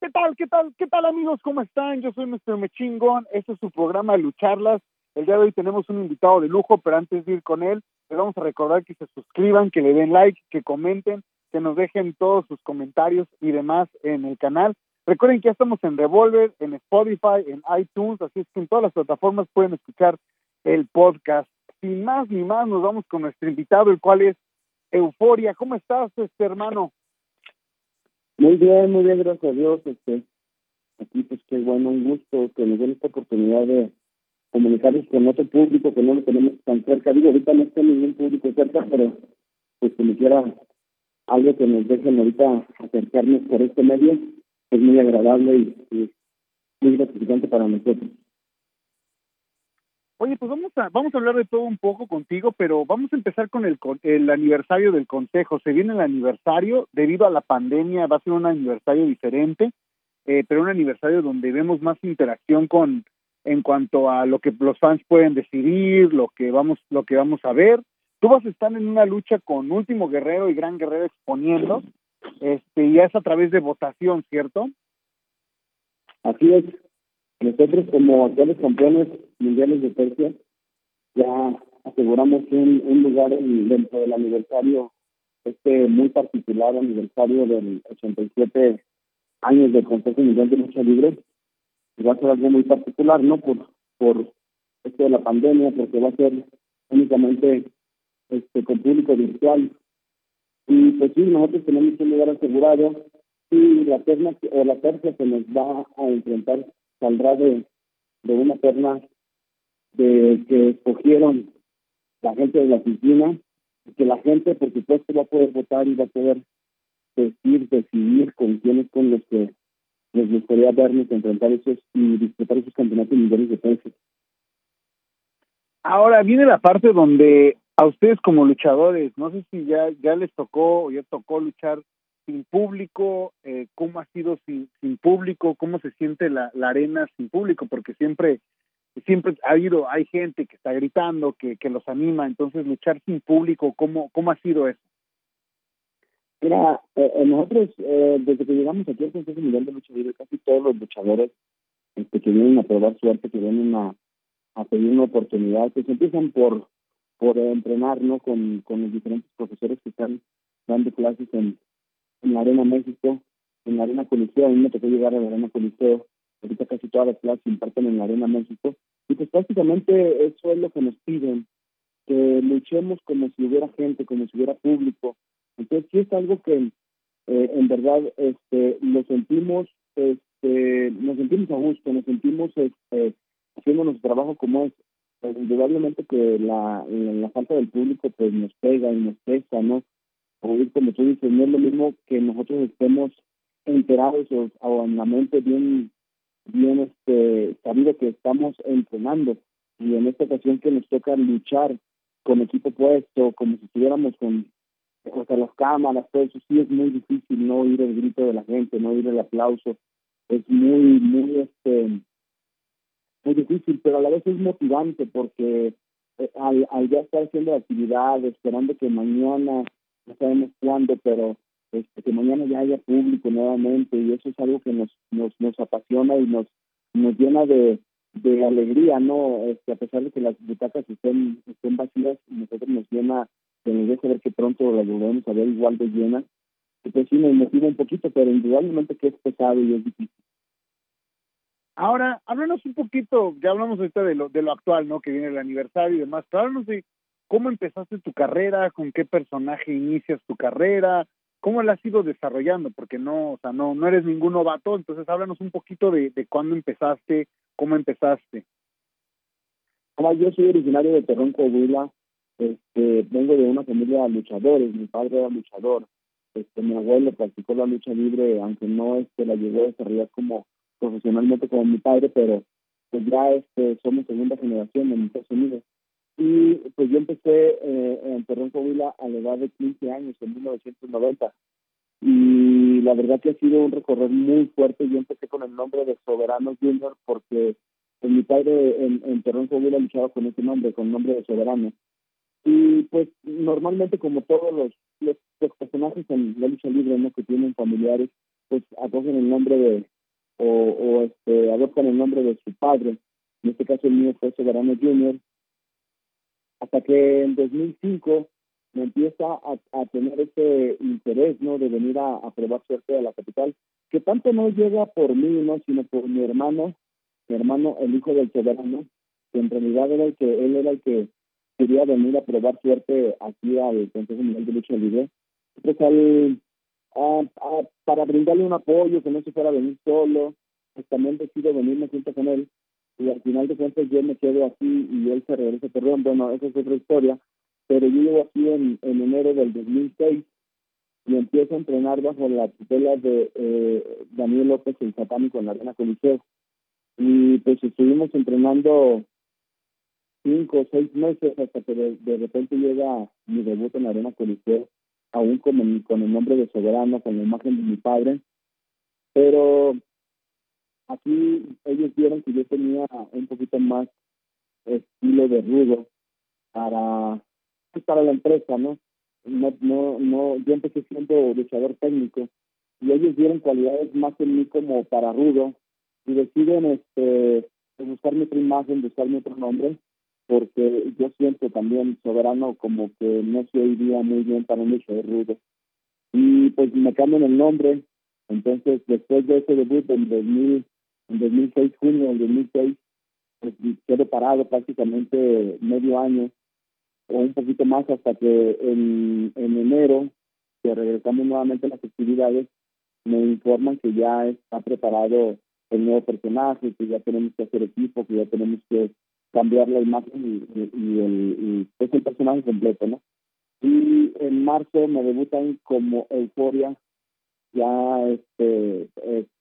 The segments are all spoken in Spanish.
¿Qué tal, qué tal, qué tal amigos? ¿Cómo están? Yo soy Mr. Mechingón. Este es su programa Lucharlas. El día de hoy tenemos un invitado de lujo, pero antes de ir con él, les vamos a recordar que se suscriban, que le den like, que comenten, que nos dejen todos sus comentarios y demás en el canal. Recuerden que ya estamos en Revolver, en Spotify, en iTunes, así es que en todas las plataformas pueden escuchar el podcast. Sin más ni más, nos vamos con nuestro invitado, el cual es Euforia. ¿Cómo estás, este hermano? Muy bien, muy bien, gracias a Dios. Este, aquí pues qué bueno, un gusto que nos den esta oportunidad de comunicarnos con otro público que no lo tenemos tan cerca. Digo, ahorita no está ningún público cerca, pero pues me quiera algo que nos dejen ahorita acercarnos por este medio, es muy agradable y muy gratificante para nosotros. Oye, pues vamos a, vamos a hablar de todo un poco contigo, pero vamos a empezar con el, el aniversario del Consejo. Se viene el aniversario, debido a la pandemia va a ser un aniversario diferente, eh, pero un aniversario donde vemos más interacción con en cuanto a lo que los fans pueden decidir, lo que vamos, lo que vamos a ver. Tú vas a estar en una lucha con Último Guerrero y Gran Guerrero exponiendo, este, y es a través de votación, ¿cierto? Así es. Nosotros como actuales campeones mundiales de Persia ya aseguramos un, lugar dentro del aniversario, este muy particular aniversario del 87 años del Consejo Mundial de Lucha Libre. Va a ser algo muy particular, ¿no? Por, por esto de la pandemia, porque va a ser únicamente este con público virtual. Y pues sí, nosotros tenemos un lugar asegurado y la terna o la tercia que nos va a enfrentar saldrá de, de una terna de que escogieron la gente de la oficina, que la gente, por supuesto, va a poder votar y va a poder decir, decidir con quiénes con los que les gustaría vernos enfrentar esos y disputar esos campeonatos mundiales de peso. Ahora viene la parte donde a ustedes como luchadores, no sé si ya ya les tocó o ya tocó luchar sin público, eh, cómo ha sido sin, sin público, cómo se siente la, la arena sin público, porque siempre siempre ha habido, hay gente que está gritando, que, que los anima, entonces luchar sin público, ¿cómo, cómo ha sido eso? Mira, eh, nosotros eh, desde que llegamos aquí al Consejo Mundial de Lucha Libre, casi todos los luchadores este, que vienen a probar suerte, que vienen a, a pedir una oportunidad, que se empiezan por por entrenar ¿no? con, con los diferentes profesores que están dando clases en, en la Arena México, en la Arena Coliseo, a mí me tocó llegar a la Arena Coliseo, ahorita casi todas las clases se imparten en la Arena México, y pues prácticamente eso es lo que nos piden, que luchemos como si hubiera gente, como si hubiera público. Entonces sí es algo que eh, en verdad este lo sentimos, este, nos sentimos a gusto, nos sentimos este, haciendo nuestro trabajo como es. Pues, indudablemente que la, la falta del público pues nos pega y nos pesa, ¿no? Como tú dices, no es lo mismo que nosotros estemos enterados o, en la mente bien, bien este, sabido que estamos entrenando. Y en esta ocasión que nos toca luchar con equipo puesto, como si estuviéramos con o las cámaras, todo eso sí es muy difícil no oír el grito de la gente, no oír el aplauso. Es muy, muy, este, muy difícil, pero a la vez es motivante porque eh, al, al ya estar haciendo actividad, esperando que mañana no sabemos cuándo, pero este, que mañana ya haya público nuevamente y eso es algo que nos nos, nos apasiona y nos nos llena de, de alegría, ¿no? Este, a pesar de que las butacas estén, estén vacías, nosotros nos llena, que nos deja ver que pronto las volvemos a ver igual de llenas. Pues sí, nos motiva un poquito, pero indudablemente que es pesado y es difícil. Ahora, háblanos un poquito, ya hablamos ahorita de lo, de lo actual, ¿no? Que viene el aniversario y demás, pero háblanos de ¿Cómo empezaste tu carrera? ¿Con qué personaje inicias tu carrera? ¿Cómo la has ido desarrollando? Porque no, o sea, no, no eres ningún novato, entonces háblanos un poquito de, de cuándo empezaste, cómo empezaste. Yo soy originario de Terrón, Coahuila. Este, vengo de una familia de luchadores. Mi padre era luchador. Este, mi abuelo practicó la lucha libre, aunque no este, la llegó a desarrollar como profesionalmente como mi padre, pero pues ya este, somos segunda generación en Estados Unidos. Y pues yo empecé eh, en Perrón Coahuila a la edad de 15 años, en 1990. Y la verdad que ha sido un recorrido muy fuerte. Yo empecé con el nombre de Soberano Junior porque mi padre en, en Perrón Coahuila luchaba con ese nombre, con el nombre de Soberano. Y pues normalmente como todos los, los, personajes en la lucha libre ¿no? que tienen familiares, pues acogen el nombre de, o, o este, adoptan el nombre de su padre. En este caso el mío fue Soberano Junior. Hasta que en 2005 me empieza a, a, tener ese interés, ¿no? De venir a, a, probar suerte a la capital, que tanto no llega por mí, ¿no? Sino por mi hermano, mi hermano, el hijo del soberano, que en realidad era el que, él era el que quería venir a probar suerte aquí al Consejo Mundial de Lucha Libre. Pues al, para brindarle un apoyo, que no se fuera a venir solo, pues también decido venirme junto con él final de cuentas yo me quedo aquí y él se regresa a Torreón. Bueno, esa es otra historia, pero yo llego aquí en, en enero del 2006 y empiezo a entrenar bajo la tutela de eh, Daniel López, el satánico en la Arena Coliseo. Y pues estuvimos entrenando cinco o seis meses hasta que de, repente llega mi debut en la Arena Coliseo, aún con con el nombre de Soberano, con la imagen de mi padre. Pero aquí ellos vieron que yo tenía un poquito más estilo de rudo para pues, para la empresa, ¿no? No, no, no, yo empecé siendo luchador técnico y ellos vieron cualidades más en mí como para rudo y deciden este buscarme otra imagen, buscarme otro nombre, porque yo siento también soberano como que no se oiría muy bien para un luchador rudo. Y pues me cambian el nombre, entonces después de ese debut en 2000 en 2006, junio del 2006, pues quedé parado prácticamente medio año o un poquito más hasta que en, en enero, que regresamos nuevamente a las actividades, me informan que ya está preparado el nuevo personaje, que ya tenemos que hacer equipo, que ya tenemos que cambiar la imagen y, y, el, y es el personaje completo, ¿no? Y en marzo me debutan como Euforia, ya este,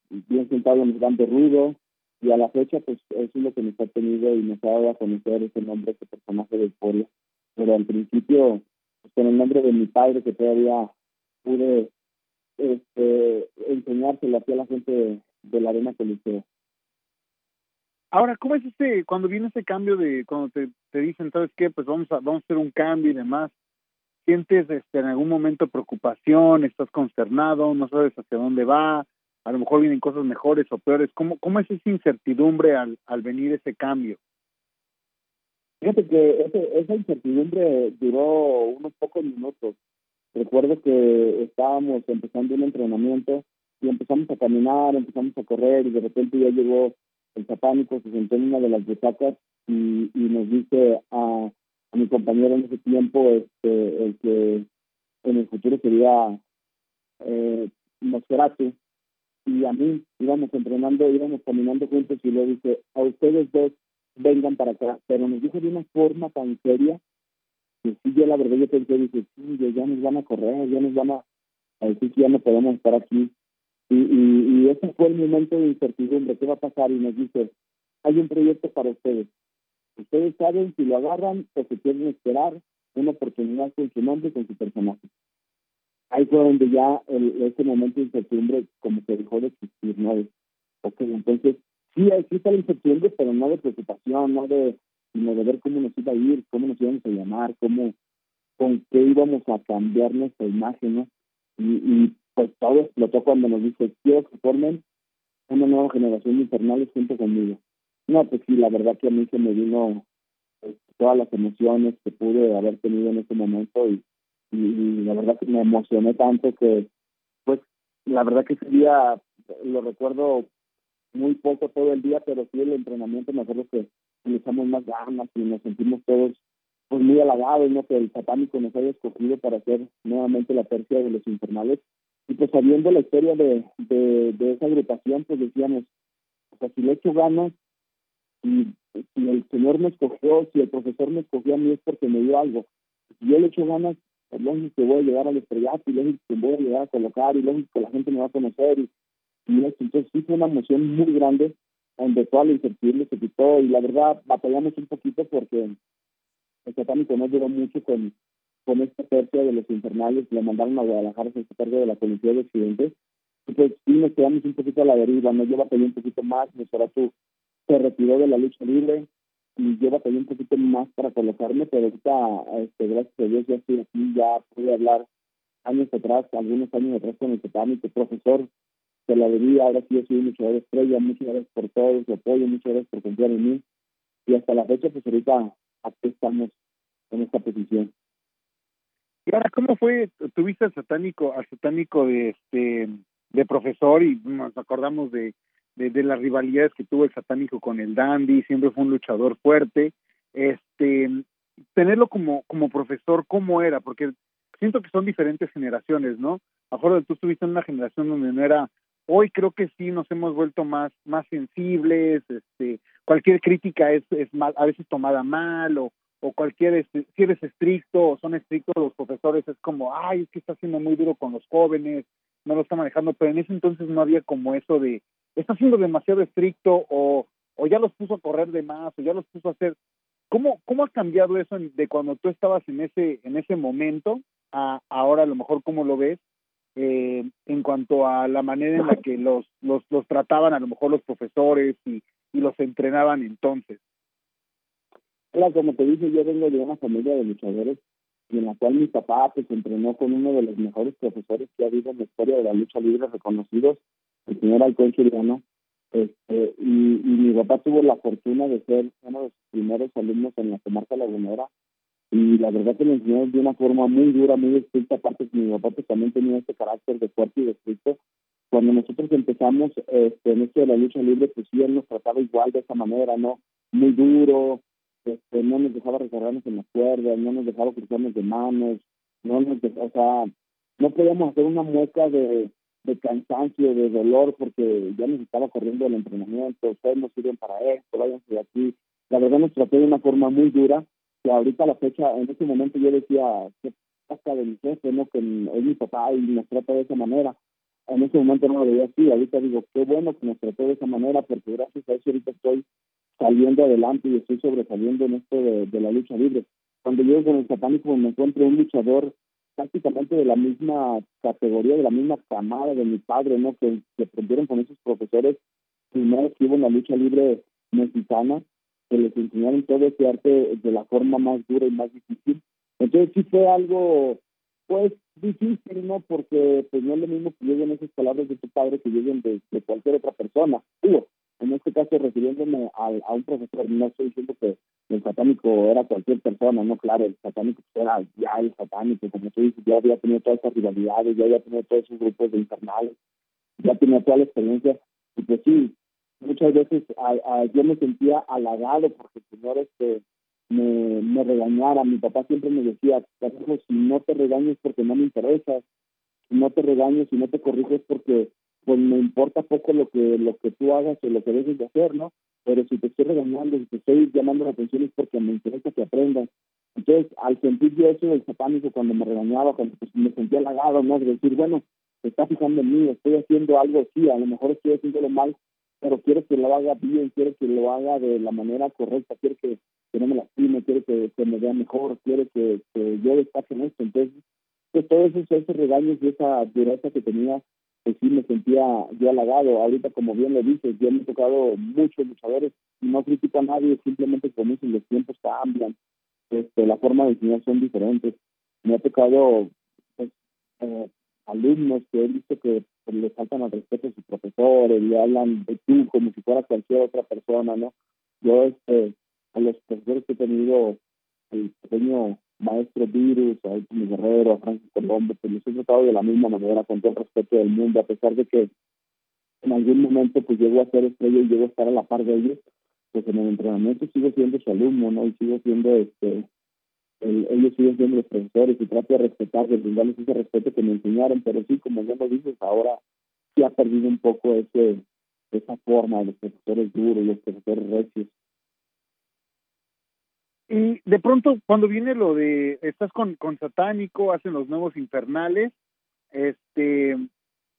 bien sentado en el gran rudo y a la fecha pues eso es lo que nos ha tenido y nos ha dado a conocer ese nombre, ese personaje de Euforia. Pero al principio, pues, con el nombre de mi padre que todavía pude este, enseñárselo a la gente de, la arena coliseo. Ahora, ¿cómo es este, cuando viene ese cambio de, cuando te, te dicen, ¿sabes qué? Pues vamos a, vamos a hacer un cambio y demás. ¿Sientes este, en algún momento preocupación? ¿Estás consternado? ¿No sabes hacia dónde va? A lo mejor vienen cosas mejores o peores. ¿Cómo, cómo es esa incertidumbre al, al venir ese cambio? Fíjate que esa incertidumbre duró unos pocos minutos. Recuerdo que estábamos empezando un entrenamiento y empezamos a caminar, empezamos a correr y de repente ya llegó el satánico, se sentó en una de las butacas y, y nos dice a, a mi compañero en ese tiempo este, el que en el futuro sería eh, y a mí íbamos entrenando, íbamos caminando juntos y le dice, a ustedes dos vengan para acá, pero nos dijo de una forma tan seria que sí, yo la verdad yo pensé, dije, sí, ya nos van a correr, ya nos van a, decir que ya no podemos estar aquí. Y, y, y ese fue el momento de incertidumbre, ¿qué va a pasar? Y nos dice, hay un proyecto para ustedes. Ustedes saben si lo agarran o si quieren esperar una oportunidad con su nombre y con su personaje ahí fue donde ya el, ese momento de incertidumbre como que dejó de existir, ¿no? Ok, entonces sí existe la incertidumbre, pero no de preocupación, no de, sino de ver cómo nos iba a ir, cómo nos íbamos a llamar, cómo, con qué íbamos a cambiar nuestra imagen, ¿no? Y, y pues todo explotó cuando nos dice, quiero que formen una nueva generación de infernales junto conmigo. No, pues sí, la verdad que a mí se me vino pues, todas las emociones que pude haber tenido en ese momento y y, la verdad que me emocioné tanto que, pues, la verdad que ese día lo recuerdo muy poco todo el día, pero sí el entrenamiento me acuerdo que le más ganas y nos sentimos todos pues muy halagados, ¿no? Que el satánico nos haya escogido para hacer nuevamente la tercia de los infernales. Y pues sabiendo la historia de, de, esa agrupación, pues decíamos, o sea, si le echo ganas, y si el Señor me escogió, si el profesor me escogió a mí es porque me dio algo. Si yo le echo ganas, es lógico que voy a llegar al estrellato y lógico que voy a llegar a colocar y lógico que la gente me va a conocer y, y Entonces sí fue una emoción muy grande donde toda la incertidumbre se quitó y la verdad batallamos un poquito porque el satánico no duró mucho con, con esta tercia de los infernales, le mandaron a Guadalajara a cargo de la policía de accidentes y pues sí nos quedamos un poquito a la deriva, ¿no? Yo batallé un poquito más, tú se retiró de la lucha libre, y yo batallé un poquito más para colocarme, pero ahorita, este, gracias a Dios, ya estoy aquí, ya pude hablar años atrás, algunos años atrás con el satánico profesor, te la debía, ahora sí yo soy un luchador estrella, muchas gracias por todo su apoyo, muchas gracias por confiar en mí. Y hasta la fecha, pues ahorita aquí estamos en esta posición. Y ahora, ¿cómo fue? Tuviste al satánico, al satánico de este de profesor y nos acordamos de, de, las rivalidades que tuvo el satánico con el Dandy, siempre fue un luchador fuerte. Este, tenerlo como, como profesor, ¿cómo era? Porque siento que son diferentes generaciones, ¿no? Mejor tú estuviste en una generación donde no era, hoy creo que sí nos hemos vuelto más, más sensibles, este, cualquier crítica es, es mal, a veces tomada mal, o, o cualquier, este, si eres estricto o son estrictos los profesores, es como, ay, es que está siendo muy duro con los jóvenes, no lo está manejando, pero en ese entonces no había como eso de, está siendo demasiado estricto o, o ya los puso a correr de más o ya los puso a hacer. ¿Cómo, cómo ha cambiado eso de cuando tú estabas en ese, en ese momento a ahora a lo mejor cómo lo ves eh, en cuanto a la manera en la que los, los, los trataban a lo mejor los profesores y, y los entrenaban entonces? Claro, como te dije, yo vengo de una familia de luchadores y en la cual mi papá pues entrenó con uno de los mejores profesores que ha habido en la historia de la lucha libre reconocidos, el señor Alcón Chiriano. Este, y, mi papá tuvo la fortuna de ser uno de los primeros alumnos en la comarca lagunera y la verdad que me enseñó de una forma muy dura, muy estricta, aparte que mi papá pues, también tenía ese carácter de fuerte y de estricto. Cuando nosotros empezamos este, en esto de la lucha libre, pues sí, él nos trataba igual de esa manera, ¿no? Muy duro, este, no nos dejaba recargarnos en las cuerdas, no nos dejaba cruzarnos de manos, no nos dejaba, o sea, no podíamos hacer una mueca de, de cansancio, de dolor, porque ya nos estaba corriendo el entrenamiento, ustedes no sirven para esto, váyanse de aquí. La verdad nos trató de una forma muy dura, que ahorita a la fecha, en ese momento yo decía, que hasta de mi jefe, ¿no? Que es mi papá y nos trata de esa manera. En ese momento no lo veía así, ahorita digo, qué bueno que nos trató de esa manera, porque gracias a eso ahorita estoy saliendo adelante y estoy sobresaliendo en esto de, la lucha libre. Cuando yo con el satánico me encuentro un luchador prácticamente de la misma categoría, de la misma camada de mi padre, ¿no? Que, que aprendieron con esos profesores primero que hubo en la lucha libre mexicana, que les enseñaron todo ese arte de la forma más dura y más difícil. Entonces sí fue algo, pues, difícil, ¿no? Porque pues no es lo mismo que lleguen esas palabras de tu padre que lleguen de, de cualquier otra persona. Digo, en este caso refiriéndome a, a, un profesor, no estoy diciendo que el satánico era cualquier persona, no, claro, el satánico era ya el satánico, como tú dices, ya había tenido todas esas rivalidades, ya había tenido todos esos grupos de infernales, ya tenía toda la experiencia, y pues sí, muchas veces yo me sentía halagado porque el Señor este, me, me regañara, mi papá siempre me decía, si no te regañes porque no me interesa, si no te regañes, si no te corriges porque pues me importa poco lo que lo que tú hagas o lo que dejes de hacer, ¿no? Pero si te estoy regañando, si te estoy llamando la atención es porque me interesa que aprendas. Entonces, al sentir yo eso del satánico cuando me regañaba, cuando pues, me sentía halagado, ¿no? De decir, bueno, se está fijando en mí, estoy haciendo algo, sí, a lo mejor estoy haciéndolo mal, pero quiero que lo haga bien, quiero que lo haga de la manera correcta, quiero que, que no me lastime, quiero que, que me vea mejor, quiero que, que yo destaque en esto. Entonces, pues todos esos, esos regaños y esa dureza que tenía pues sí me sentía yo halagado. Ahorita, como bien lo dices, yo me he tocado muchos luchadores y no critico a nadie, simplemente como dicen, los tiempos cambian, este, la forma de enseñar son diferentes. Me ha tocado pues, eh, alumnos que he visto que pues, le faltan al respeto a sus profesores y hablan de tú como si fuera cualquier otra persona, ¿no? Yo, este, a los profesores que he tenido, el pequeño maestro Virus, a mi Guerrero, a Francis Colombo, pues los he tratado de la misma manera, con todo el respeto del mundo, a pesar de que en algún momento pues llego a ser estrella y llego a estar a la par de ellos, pues en el entrenamiento sigo siendo su alumno, ¿no? Y sigo siendo, este, ellos siguen siendo los profesores y trato de respetarles, de darles ese respeto que me enseñaron, pero sí, como ya lo dices, ahora sí ha perdido un poco ese esa forma de los profesores duros, los profesores recios. Y de pronto, cuando viene lo de, estás con, con Satánico, hacen los nuevos infernales, este,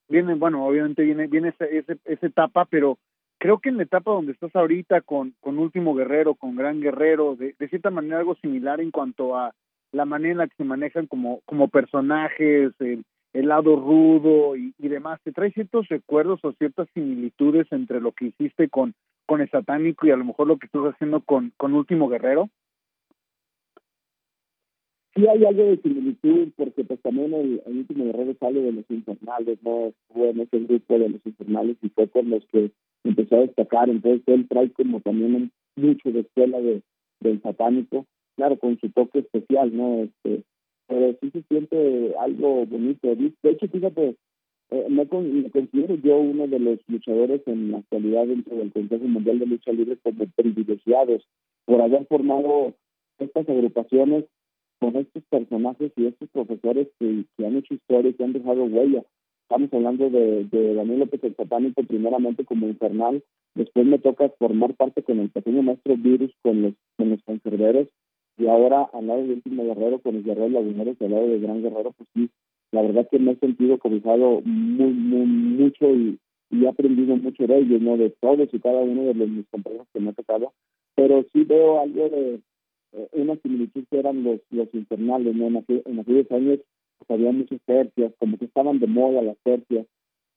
viene, bueno, obviamente viene, viene esa, esa, etapa, pero creo que en la etapa donde estás ahorita con, con Último Guerrero, con Gran Guerrero, de, de cierta manera algo similar en cuanto a la manera en la que se manejan como, como personajes, el, el lado rudo y, y, demás, ¿te trae ciertos recuerdos o ciertas similitudes entre lo que hiciste con, con el satánico y a lo mejor lo que estás haciendo con, con Último Guerrero? Sí hay algo de similitud, porque pues también el, último guerrero sale de los infernales, ¿no? Estuvo en ese grupo de los infernales y fue con los que empezó a destacar, entonces él trae como también mucho de escuela de, del satánico, claro, con su toque especial, ¿no? Este, pero sí se siente algo bonito. De hecho, fíjate, eh, me, considero yo uno de los luchadores en la actualidad dentro del Consejo Mundial de Lucha Libre como privilegiados por haber formado estas agrupaciones con estos personajes y estos profesores que, han hecho historia que han dejado huella. Estamos hablando de, de Daniel López el primeramente como infernal, después me toca formar parte con el pequeño maestro Virus, con los, con los conserveros, y ahora al lado del último guerrero, con los guerreros laguneros, al lado del gran guerrero, pues sí, la verdad que me he sentido cobijado muy, muy, mucho y, he aprendido mucho de ellos, ¿no? De todos y cada uno de los, mis compañeros que me ha tocado, pero sí veo algo de eh, una similitud que eran los, los infernales, ¿no? En, aquellos años pues, había muchas tercias, como que estaban de moda las tercias,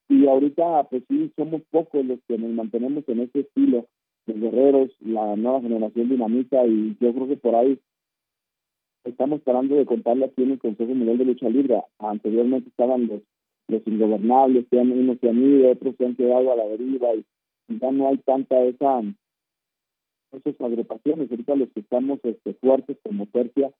y ahorita pues sí somos pocos los que nos mantenemos en ese estilo, los guerreros, la nueva generación dinamita, y yo creo que por ahí estamos parando de contarle aquí en el Consejo Mundial de Lucha Libre. Anteriormente estaban los, los ingobernables, que unos se han ido, otros se han quedado a la deriva, y ya no hay tanta esa esas agrupaciones. Ahorita los que estamos este, fuertes como tercia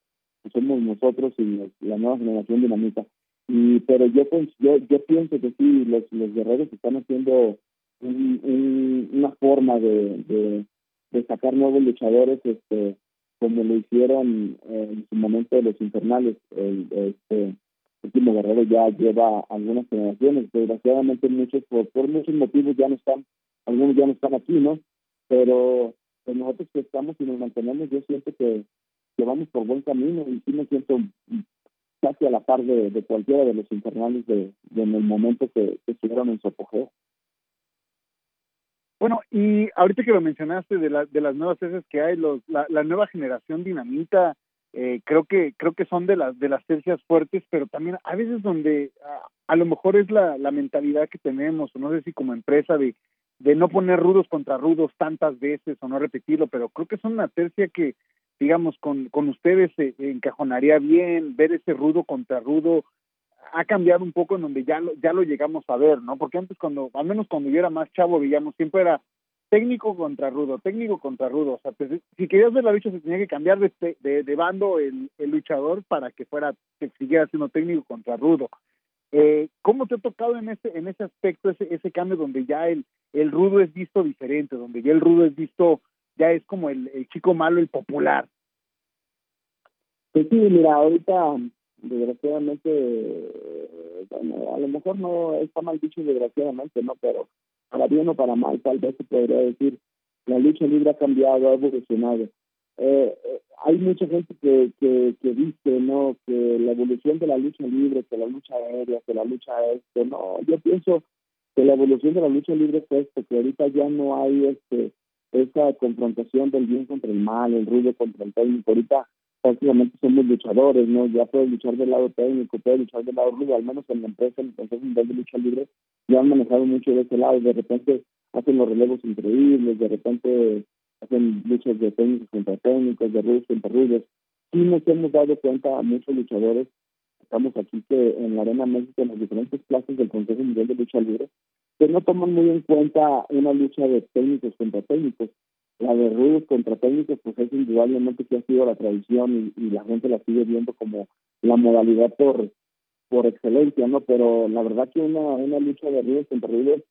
pues somos nosotros y la nueva generación dinamita. Y, pero yo, yo, yo pienso que sí, los, los guerreros están haciendo una forma de, de, sacar nuevos luchadores, este como lo hicieron en su momento los infernales. El, este último guerrero ya lleva algunas generaciones. Desgraciadamente muchos, por, por muchos motivos ya no están, algunos ya no están aquí, ¿no? Pero pues nosotros que estamos y nos mantenemos, yo siento que, que vamos por buen camino y sí me siento casi a la par de, cualquiera de los infernales de, en el momento que, estuvieron en su apogeo. Bueno, y ahorita que lo mencionaste de, la, de las nuevas heces que hay, los, la, la nueva generación dinamita, eh, creo que creo que son de las de las tercias fuertes, pero también a veces donde a, lo mejor es la, la mentalidad que tenemos, no sé si como empresa de de no poner rudos contra rudos tantas veces o no repetirlo, pero creo que son una tercia que, digamos, con, con ustedes se encajonaría bien, ver ese rudo contra rudo ha cambiado un poco en donde ya lo, ya lo llegamos a ver, ¿no? Porque antes cuando, al menos cuando yo era más chavo, veíamos, siempre era técnico contra rudo, técnico contra rudo, o sea, pues, si querías ver la lucha se tenía que cambiar de, de, de bando el, el, luchador para que fuera, que siguiera siendo técnico contra rudo. Eh, ¿Cómo te ha tocado en ese, en ese aspecto, ese, ese cambio donde ya el, el rudo es visto diferente, donde ya el rudo es visto, ya es como el, el chico malo, el popular? Pues sí, mira, ahorita desgraciadamente, a lo mejor no está mal dicho desgraciadamente, ¿no? Pero para bien o para mal, tal vez se podría decir, la lucha libre ha cambiado, ha evolucionado. Eh, eh, hay mucha gente que, que, que dice no que la evolución de la lucha libre que la lucha aérea que la lucha este no yo pienso que la evolución de la lucha libre es esto que ahorita ya no hay este esa confrontación del bien contra el mal el ruido contra el técnico. Ahorita prácticamente somos luchadores no ya puedes luchar del lado técnico puedes luchar del lado ruido al menos en la empresa en el Consejo Mundial de Lucha Libre ya han manejado mucho de ese lado. De repente hacen los relevos increíbles de repente hacen luchas de técnicos contra técnicos, de rudos contra rudos. Sí nos hemos dado cuenta a muchos luchadores, estamos aquí que en la Arena México, en las diferentes clases del Consejo Mundial de Lucha Libre, que no toman muy en cuenta una lucha de técnicos contra técnicos. La de rudos contra técnicos, pues es indudablemente que ha sido la tradición y, la gente la sigue viendo como la modalidad por por excelencia, ¿no? Pero la verdad que una, una lucha de rudos contra rudos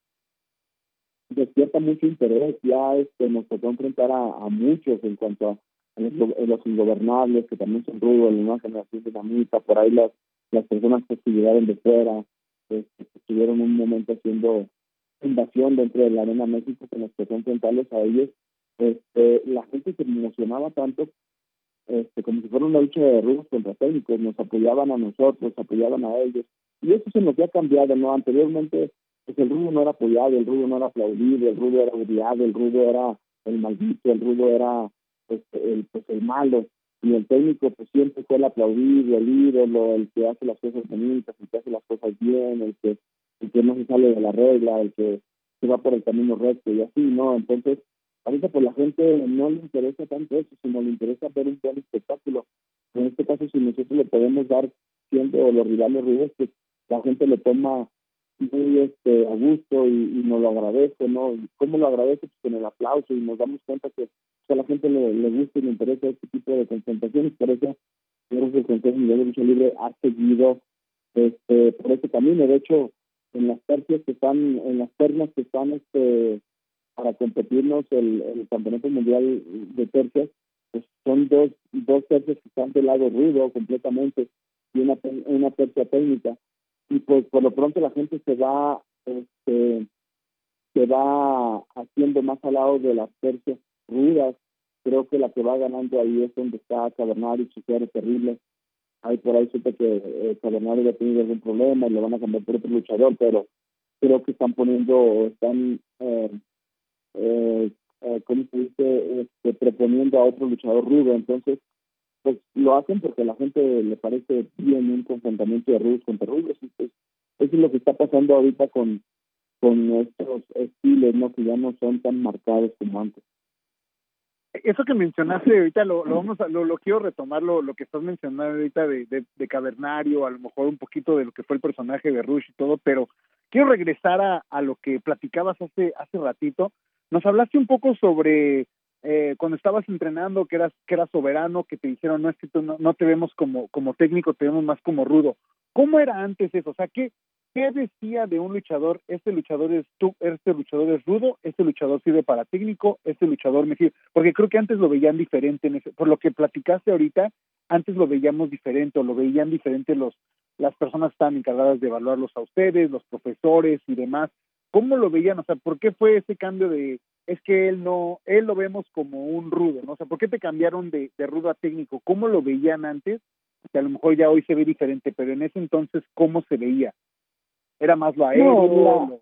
despierta mucho interés. Ya este, nos tocó enfrentar a, muchos en cuanto a, los, ingobernables, que también son rudos, la nueva generación dinamita, por ahí las, las personas que llegaron de fuera, pues, que estuvieron un momento haciendo invasión dentro de la Arena México, que nos tocó enfrentarlos a ellos. Este, la gente se emocionaba tanto este, como si fuera una lucha de rudos contra técnicos, nos apoyaban a nosotros, apoyaban a ellos. Y eso se nos había cambiado, ¿no? Anteriormente pues el rudo no era apoyado, el rudo no era aplaudido, el rudo era odiado, el rudo era el maldito, el rudo era pues, el, pues, el malo, y el técnico pues siempre fue el aplaudido, el ídolo, el que hace las cosas bonitas, el que hace las cosas bien, el que, el que no se sale de la regla, el que se va por el camino recto y así, ¿no? Entonces, Ahorita pues la gente no le interesa tanto eso, sino le interesa ver un buen espectáculo. En este caso, si nosotros le podemos dar siendo los rivales ruidos, pues la gente le toma muy este, a gusto y, nos lo agradece, ¿no? ¿Cómo lo agradece? Pues con el aplauso y nos damos cuenta que a la gente le, le gusta y le interesa este tipo de confrontaciones. Por eso, creo que el Consejo Mundial de Lucha Libre ha seguido este, por ese camino. De hecho, en las tercias que están, en las ternas que están este, para competirnos el, el Campeonato Mundial de Tercias, pues son dos, dos tercias que están del lado ruido completamente y una, una tercia técnica. Y pues por lo pronto la gente se va, este, se va haciendo más al lado de las tercias rudas. Creo que la que va ganando ahí es donde está Cabernario su terrible. Ahí por ahí supe que eh, Cabernario ha tenido algún problema y lo van a cambiar por otro luchador, pero creo que están poniendo, están eh, eh, eh, ¿cómo se dice?, este, proponiendo a otro luchador rudo. Entonces, pues lo hacen porque a la gente le parece bien un confrontamiento de rudos contra rudos. Pues, eso es lo que está pasando ahorita con, con estos estilos, ¿no? Que ya no son tan marcados como antes. Eso que mencionaste ahorita, lo, lo vamos a, lo, quiero retomar, lo, que estás mencionando ahorita de, de, de Cavernario, a lo mejor un poquito de lo que fue el personaje de Rush y todo, pero quiero regresar a, a lo que platicabas hace, hace ratito, nos hablaste un poco sobre eh, cuando estabas entrenando, que eras, que eras soberano, que te dijeron, no es que tú no, te vemos como, como técnico, te vemos más como rudo. ¿Cómo era antes eso? O sea, ¿qué, ¿qué decía de un luchador? Este luchador es tú, este luchador es rudo, este luchador sirve para técnico, este luchador me sirve. Porque creo que antes lo veían diferente, en ese, por lo que platicaste ahorita, antes lo veíamos diferente, o lo veían diferente los las personas que estaban encargadas de evaluarlos a ustedes, los profesores y demás. ¿Cómo lo veían? O sea, ¿por qué fue ese cambio de, es que él no, él lo vemos como un rudo, ¿no? O sea, ¿por qué te cambiaron de, de rudo a técnico? ¿Cómo lo veían antes? Que a lo mejor ya hoy se ve diferente, pero en ese entonces, ¿cómo se veía? ¿Era más lo aéreo?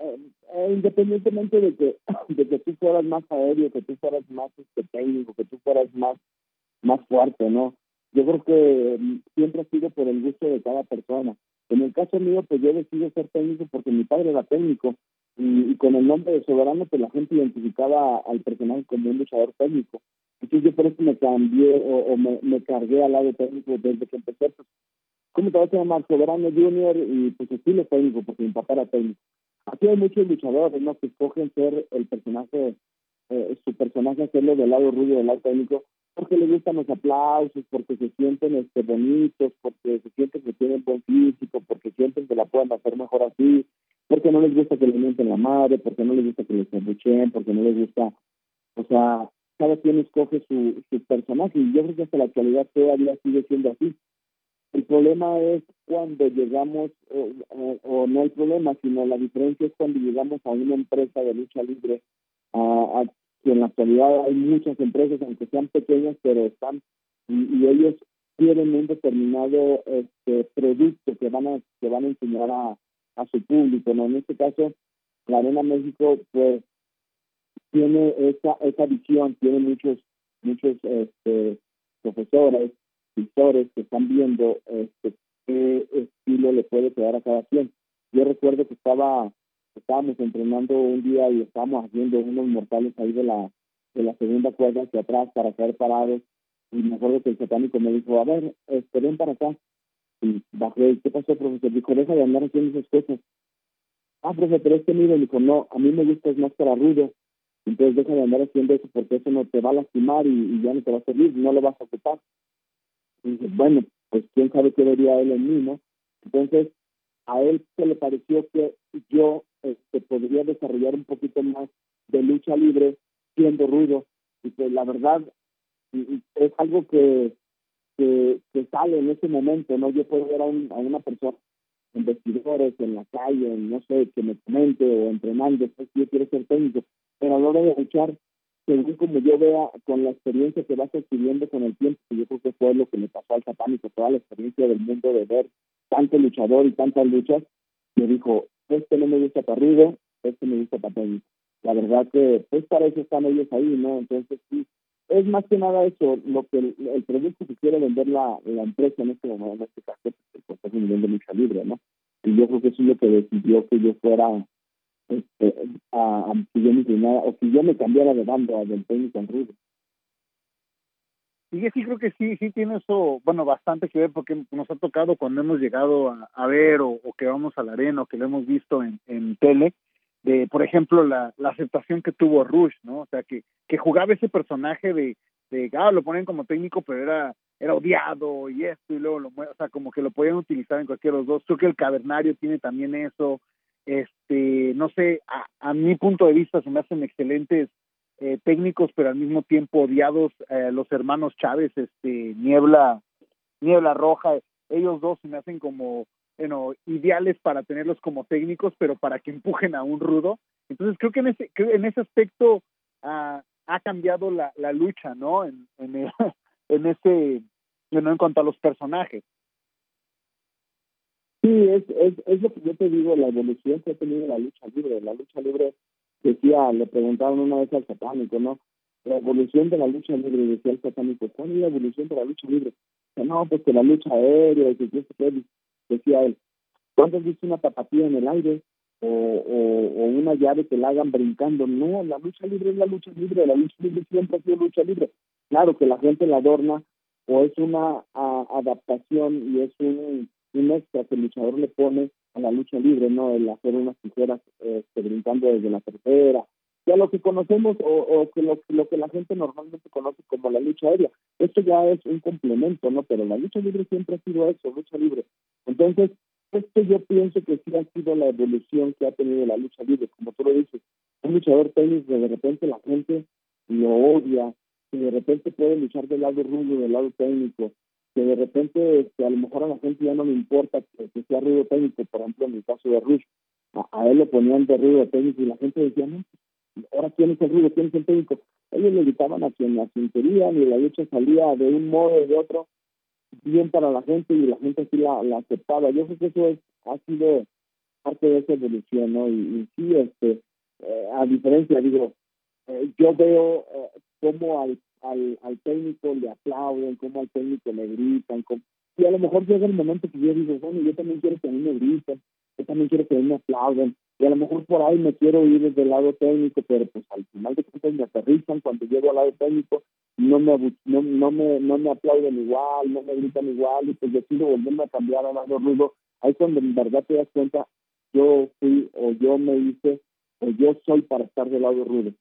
Eh, eh, independientemente de que, de que tú fueras más aéreo, que tú fueras más este, técnico, que tú fueras más, más fuerte, ¿no? Yo creo que mm, siempre ha sido por el gusto de cada persona. En el caso mío, pues yo decidí ser técnico porque mi padre era técnico y, con el nombre de Soberano, pues la gente identificaba al personaje como un luchador técnico. Entonces yo por eso me cambié o, me, me, cargué al lado técnico desde que empecé. Pues, ¿Cómo te vas a llamar? Soberano Junior y pues estilo técnico, porque papá era técnico. Aquí hay muchos luchadores, ¿no? Que escogen ser el personaje, eh, su personaje hacerlo del lado rubio, del lado técnico, porque les gustan los aplausos, porque se sienten este, bonitos, porque se sienten que tienen buen físico, porque sienten que la pueden hacer mejor así, porque no les gusta que le mienten la madre, porque no les gusta que les embuchen, porque no les gusta, o sea, cada quien escoge su, su personaje y yo creo que hasta la actualidad todavía sigue siendo así. El problema es cuando llegamos, o, no el problema, sino la diferencia es cuando llegamos a una empresa de lucha libre a, que en la actualidad hay muchas empresas, aunque sean pequeñas, pero están y, ellos quieren un determinado este, producto que van a que van a enseñar a, a su público. ¿no? En este caso, la Arena México, pues, tiene esa esa visión, tiene muchos muchos este, profesores, pintores que están viendo este, qué estilo le puede quedar a cada quien. Yo recuerdo que estaba estábamos entrenando un día y estábamos haciendo unos mortales ahí de la de la segunda cuerda hacia atrás para caer parados y me acuerdo que el satánico me dijo, a ver, esperen para acá. Y bajé, ¿qué pasó, profesor? Dijo, deja de andar haciendo esas cosas. Ah, profesor, pero es que mire, dijo, no, a mí me gusta es más para rudo. Entonces deja de andar haciendo eso porque eso no te va a lastimar y, ya no te va a servir, no lo vas a ocupar. Y dije, bueno, pues quién sabe qué vería él en mí, ¿no? Entonces, a él se le pareció que yo este, podría desarrollar un poquito más de lucha libre siendo ruido. Y que la verdad es algo que, que, sale en ese momento, ¿no? Yo puedo ver a, una persona en vestidores, en la calle, no sé, que me comente o entrenando, pues yo quiero ser técnico, pero a la hora de luchar, según como yo vea con la experiencia que vas adquiriendo con el tiempo, yo creo que fue lo que me pasó al satánico, toda la experiencia del mundo de ver tanto luchador y tantas luchas, me dijo, este no me gusta para arriba, este me gusta para técnico. La verdad que, pues para eso están ellos ahí, ¿no? Entonces, sí, es más que nada eso, lo que el, producto que quiere vender la, la empresa en este momento, en este caso, pues, el Consejo Mundial de Lucha Libre, ¿no? Y yo creo que eso es lo que decidió que yo fuera este, a, si yo me inclinara o si yo me cambiara de bando del técnico en rudo. Y sí creo que sí, sí tiene eso, bueno, bastante que ver porque nos ha tocado cuando hemos llegado a, ver o, que vamos a la arena o que lo hemos visto en, en tele, de, por ejemplo, la, la aceptación que tuvo Rush, ¿no? O sea, que, que jugaba ese personaje de, de, ah, lo ponen como técnico, pero era, era odiado y esto, y luego lo o sea, como que lo podían utilizar en cualquiera de los dos. Creo que el cavernario tiene también eso. Este, no sé, a, a mi punto de vista se me hacen excelentes eh, técnicos, pero al mismo tiempo odiados, eh, los hermanos Chávez, este, Niebla, Niebla Roja, ellos dos se me hacen como, bueno, ideales para tenerlos como técnicos, pero para que empujen a un rudo. Entonces creo que en ese, en ese aspecto ah, ha cambiado la, la lucha, ¿no? En, en, en ese, bueno, en cuanto a los personajes. Sí, es, es, es lo que yo te digo, la evolución que ha tenido la lucha libre. La lucha libre decía, le preguntaron una vez al satánico, ¿no? La evolución de la lucha libre, decía el satánico, ¿cuál es la evolución de la lucha libre? no, pues que la lucha aérea, que decía él, ¿cuándo has una tapatía en el aire? O, o, una llave que la hagan brincando. No, la lucha libre es la lucha libre, la lucha libre siempre ha sido lucha libre. Claro que la gente la adorna o es una adaptación y es un, un extra que el luchador le pone a la lucha libre, ¿no? El hacer unas tijeras este, brincando desde la tercera, ya lo que conocemos o, o que lo, que la gente normalmente conoce como la lucha aérea. Esto ya es un complemento, ¿no? Pero la lucha libre siempre ha sido eso, lucha libre. Entonces, esto yo pienso que sí ha sido la evolución que ha tenido la lucha libre, como tú lo dices. Un luchador técnico de repente la gente lo odia, que de repente puede luchar del lado rudo, del lado técnico, que de repente este, a lo mejor a la gente ya no le importa que, sea ruido técnico, por ejemplo en el caso de Rush, a, él lo ponían de ruido técnico y la gente decía, no, ahora quién es el ruido, quién es el técnico. Ellos le gritaban a quien la querían y la lucha salía de un modo o de otro bien para la gente y la gente la, la aceptaba. Yo creo que eso es, ha sido parte de esa evolución, ¿no? Y, sí, este, eh, a diferencia, digo, eh, yo veo eh, cómo al al, al técnico le aplauden, como al técnico le gritan, y a lo mejor llega el momento que yo digo, bueno, yo también quiero que a mí me griten, yo también quiero que a mí me aplauden, y a lo mejor por ahí me quiero ir desde el lado técnico, pero pues al final de cuentas me aterrizan cuando llego al lado técnico, no me, no, no me, no me aplauden igual, no me gritan igual, y pues decido volverme a cambiar a lado ruido, ahí es donde en verdad te das cuenta, yo fui o yo me hice o yo soy para estar del lado rudo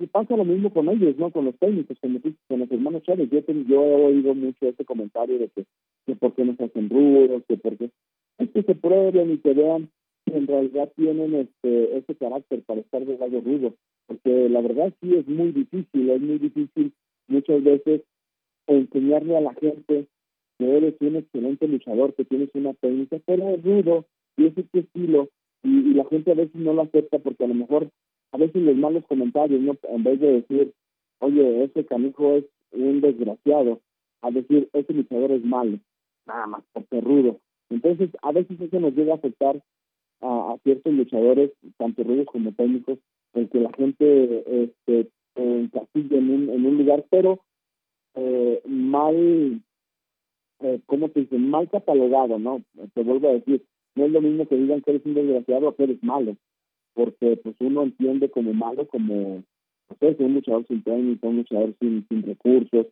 y pasa lo mismo con ellos, ¿no? Con los técnicos, con los, hermanos Chávez. Yo, yo he oído mucho ese comentario de que, que por qué no se hacen rudos, que por qué... Es que se prueben y que vean que en realidad tienen este ese carácter para estar de lado rudo. Porque la verdad sí es muy difícil, es muy difícil muchas veces enseñarle a la gente que eres un excelente luchador, que tienes una técnica, pero es rudo y es este estilo. Y, y la gente a veces no lo acepta porque a lo mejor a veces los malos comentarios, ¿no? En vez de decir, oye, ese canijo es un desgraciado, a decir, ese luchador es malo, nada más, porque rudo. Entonces, a veces eso nos llega a afectar a, ciertos luchadores, tanto rudos como técnicos, en que la gente este, en un, en un lugar, pero eh, mal, eh, ¿cómo te dice? Mal catalogado, ¿no? Te vuelvo a decir, no es lo mismo que digan que eres un desgraciado o que eres malo porque pues uno entiende como malo como pues, un luchador sin técnica, un luchador sin, sin recursos,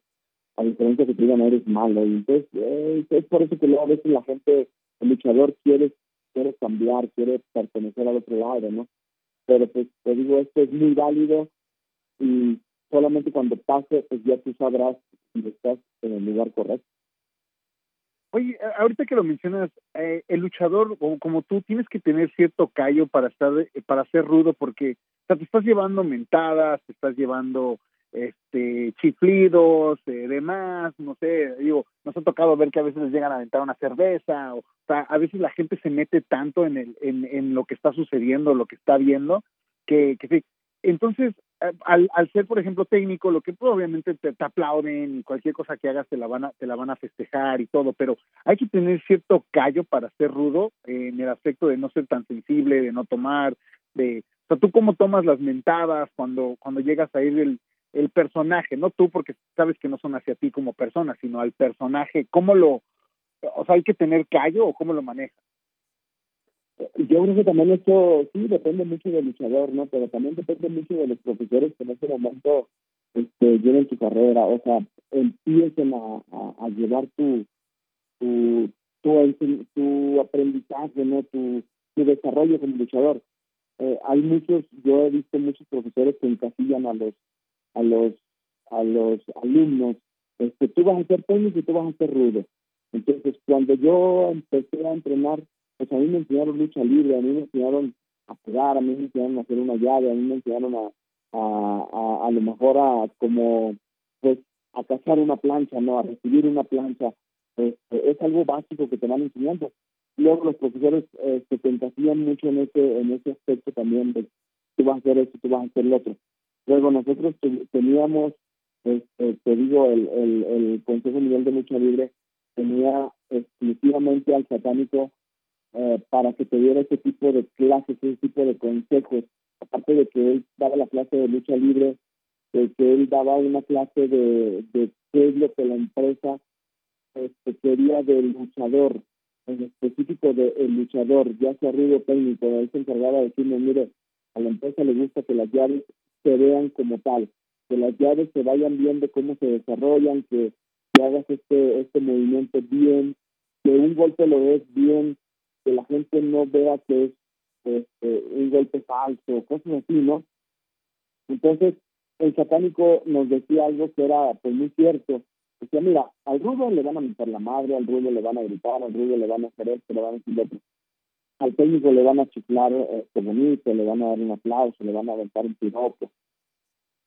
a diferencia que te digan eres malo. Y entonces eh, es por eso que luego a veces la gente, el luchador quiere, quiere cambiar, quiere pertenecer al otro lado, ¿no? Pero pues te digo, esto es muy válido y solamente cuando pase, pues ya tú sabrás si estás en el lugar correcto. Oye, ahorita que lo mencionas, eh, el luchador o como tú tienes que tener cierto callo para estar, eh, para ser rudo, porque te estás llevando mentadas, te estás llevando este chiflidos, eh, demás, no sé, digo, nos ha tocado ver que a veces les llegan a aventar una cerveza, o, sea, a veces la gente se mete tanto en el, en, en lo que está sucediendo, lo que está viendo, que, que sí. Entonces, al, al ser, por ejemplo, técnico, lo que pues, obviamente te, aplauden y cualquier cosa que hagas te la van a, te la van a festejar y todo, pero hay que tener cierto callo para ser rudo en el aspecto de no ser tan sensible, de no tomar, de, o sea, tú cómo tomas las mentadas cuando, cuando llegas a ir el, el personaje, no tú porque sabes que no son hacia ti como persona, sino al personaje, cómo lo, o sea, hay que tener callo o cómo lo manejas. Yo creo que también esto sí depende mucho del luchador, ¿no? Pero también depende mucho de los profesores que en ese momento este, lleven su carrera, o sea, empiecen a, a, llevar tu, tu, tu, aprendizaje, ¿no? Tu, tu desarrollo como luchador. Eh, hay muchos, yo he visto muchos profesores que encasillan a los, a los, a los alumnos, este, tú vas a ser técnico y tú vas a ser rudo. Entonces, cuando yo empecé a entrenar, pues a mí me enseñaron lucha libre, a mí me enseñaron a pegar, a mí me enseñaron a hacer una llave, a mí me enseñaron a, a, a, lo mejor a como, pues, a cazar una plancha, ¿no? A recibir una plancha. Este, es algo básico que te van enseñando. Luego los profesores se encasillan mucho en ese, en ese aspecto también de tú vas a hacer esto, tú vas a hacer lo otro. Luego nosotros teníamos, este, te digo, el, el, el Consejo Mundial de Lucha Libre tenía exclusivamente al satánico eh, para que te diera ese tipo de clases, ese tipo de consejos. Aparte de que él daba la clase de lucha libre, de que él daba una clase de, de qué es lo que la empresa este, quería del luchador, en específico del luchador, ya sea ruido técnico, él se encargaba de decirme, mire, a la empresa le gusta que las llaves se vean como tal, que las llaves se vayan viendo cómo se desarrollan, que, que hagas este, este movimiento bien, que un golpe lo ves bien, que la gente no vea que es este, un golpe falso, cosas así, ¿no? Entonces, el satánico nos decía algo que era pues muy cierto. Decía, mira, al rudo le van a meter la madre, al rudo le van a gritar, al rudo le van a hacer esto, le van a decir otro. Al técnico le van a chiflar este bonito, le van a dar un aplauso, le van a aventar un piropo.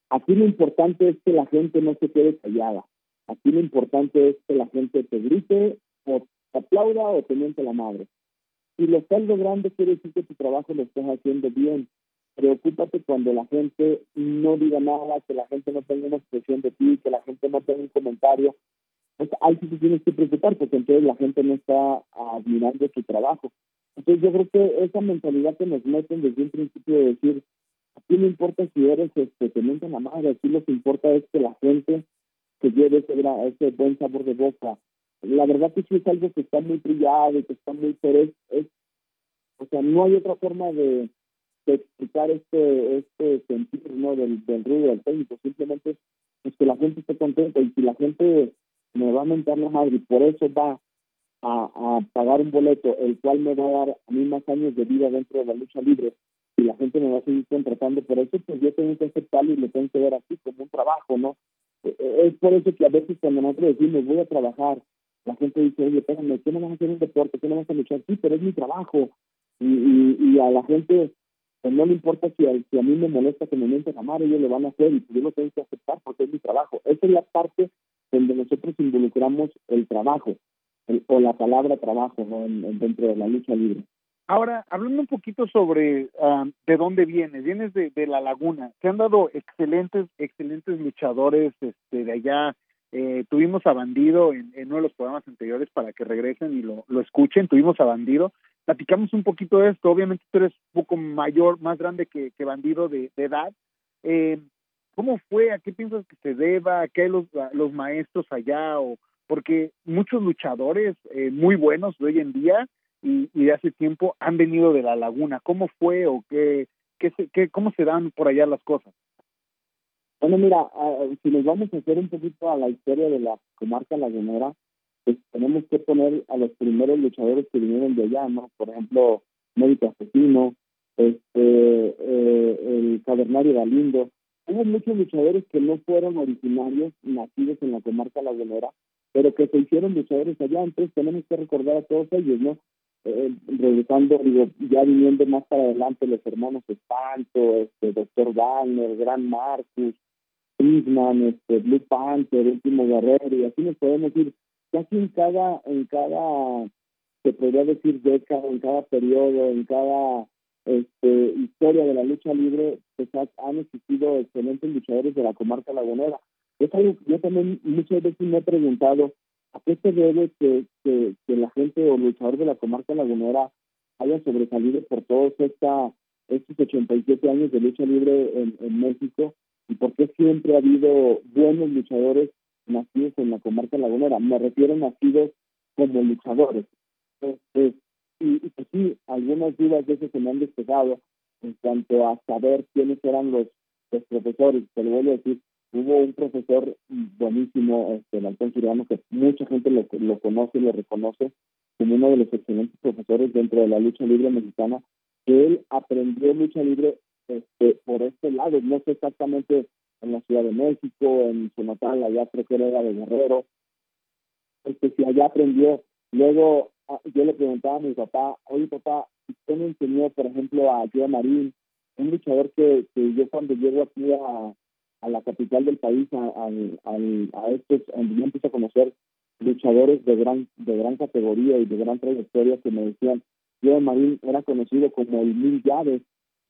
Aquí lo importante es que la gente no se quede callada. Aquí lo importante es que la gente te grite o te aplauda o te miente la madre. Si lo estás logrando, quiere decir que tu trabajo lo estás haciendo bien. Preocúpate cuando la gente no diga nada, que la gente no tenga una expresión de ti, que la gente no tenga un comentario. Pues ahí sí te tienes que preocupar, porque entonces la gente no está admirando tu trabajo. Entonces yo creo que esa mentalidad que nos meten desde un principio de decir, a ti no importa si eres este, teniente la madre, aquí lo que importa es que la gente que lleve ese, ese buen sabor de boca. La verdad que sí es algo que está muy brillado y que está muy, pero es, o sea, no hay otra forma de, explicar este este sentido ¿no? del, del ruido del técnico, simplemente es que la gente esté contenta y si la gente me va a mentar la madre y por eso va a, a pagar un boleto, el cual me va a dar a mí más años de vida dentro de la lucha libre, y la gente me va a seguir contratando por eso, pues yo tengo que aceptarlo y lo tengo que ver así como un trabajo, ¿no? E, e, es por eso que a veces cuando nosotros decimos voy a trabajar, la gente dice, oye, espérame, ¿qué no vas a hacer un deporte? ¿Qué no vas a luchar? Sí, pero es mi trabajo. Y, y, y a la gente pues no le importa si a, si a mí me molesta que me mienten a madre, ellos lo van a hacer y yo lo tengo que aceptar porque es mi trabajo. Esa es la parte donde nosotros involucramos el trabajo o la palabra trabajo ¿no? dentro de la lucha libre. Ahora, hablando un poquito sobre ah, de dónde vienes, vienes de, de, La Laguna, se han dado excelentes, excelentes luchadores este, de allá. Eh, tuvimos a Bandido en, uno de los programas anteriores para que regresen y lo, lo escuchen. Tuvimos a Bandido. Platicamos un poquito de esto. Obviamente tú eres un poco mayor, más grande que, que Bandido de, de edad. Eh, ¿Cómo fue? ¿A qué piensas que se deba? ¿A qué hay los, los maestros allá? O, porque muchos luchadores eh, muy buenos de hoy en día y, y, de hace tiempo han venido de la laguna. ¿Cómo fue o qué, qué, qué cómo se dan por allá las cosas? Bueno, mira, si nos vamos a hacer un poquito a la historia de la comarca lagunera, pues tenemos que poner a los primeros luchadores que vinieron de allá, ¿no? Por ejemplo, Médico Asesino, este, eh, el Cavernario Galindo. Hubo muchos luchadores que no fueron originarios, nacidos en la comarca lagunera, pero que se hicieron luchadores allá, entonces tenemos que recordar a todos ellos, ¿no? Eh, regresando, digo, ya viniendo más para adelante los hermanos Espanto, este, Doctor Wagner, Gran Marcus, Prisman, este, Blue Panther, Último Guerrero, y así nos podemos ir casi en cada, en cada, se podría decir década, en cada periodo, en cada este, historia de la lucha libre, pues han existido excelentes luchadores de la comarca lagunera. yo también muchas veces me he preguntado a qué se debe que, la gente o luchador de la comarca lagunera haya sobresalido por todos esta, estos 87 años de lucha libre en México y por qué siempre ha habido buenos luchadores nacidos en la comarca lagunera. Me refiero a nacidos como luchadores. Entonces, y, y pues sí, algunas dudas de eso se me han despejado en cuanto a saber quiénes eran los, profesores. Te lo voy a decir, hubo un profesor buenísimo, este, el Antón Siriano, que mucha gente lo, lo conoce lo reconoce como uno de los excelentes profesores dentro de la lucha libre mexicana, que él aprendió lucha libre este, por este lado, no sé exactamente en la Ciudad de México, en su natal, allá creo que era de Guerrero, este, si allá aprendió. Luego ah, yo le preguntaba a mi papá, oye papá, usted me enseñó, por ejemplo, a Joe Marín, un luchador que, yo cuando llego aquí a, a la capital del país, a, a, a estos, donde yo empiezo a conocer luchadores de gran, de gran categoría y de gran trayectoria que me decían, Joe Marín era conocido como el Mil Llaves,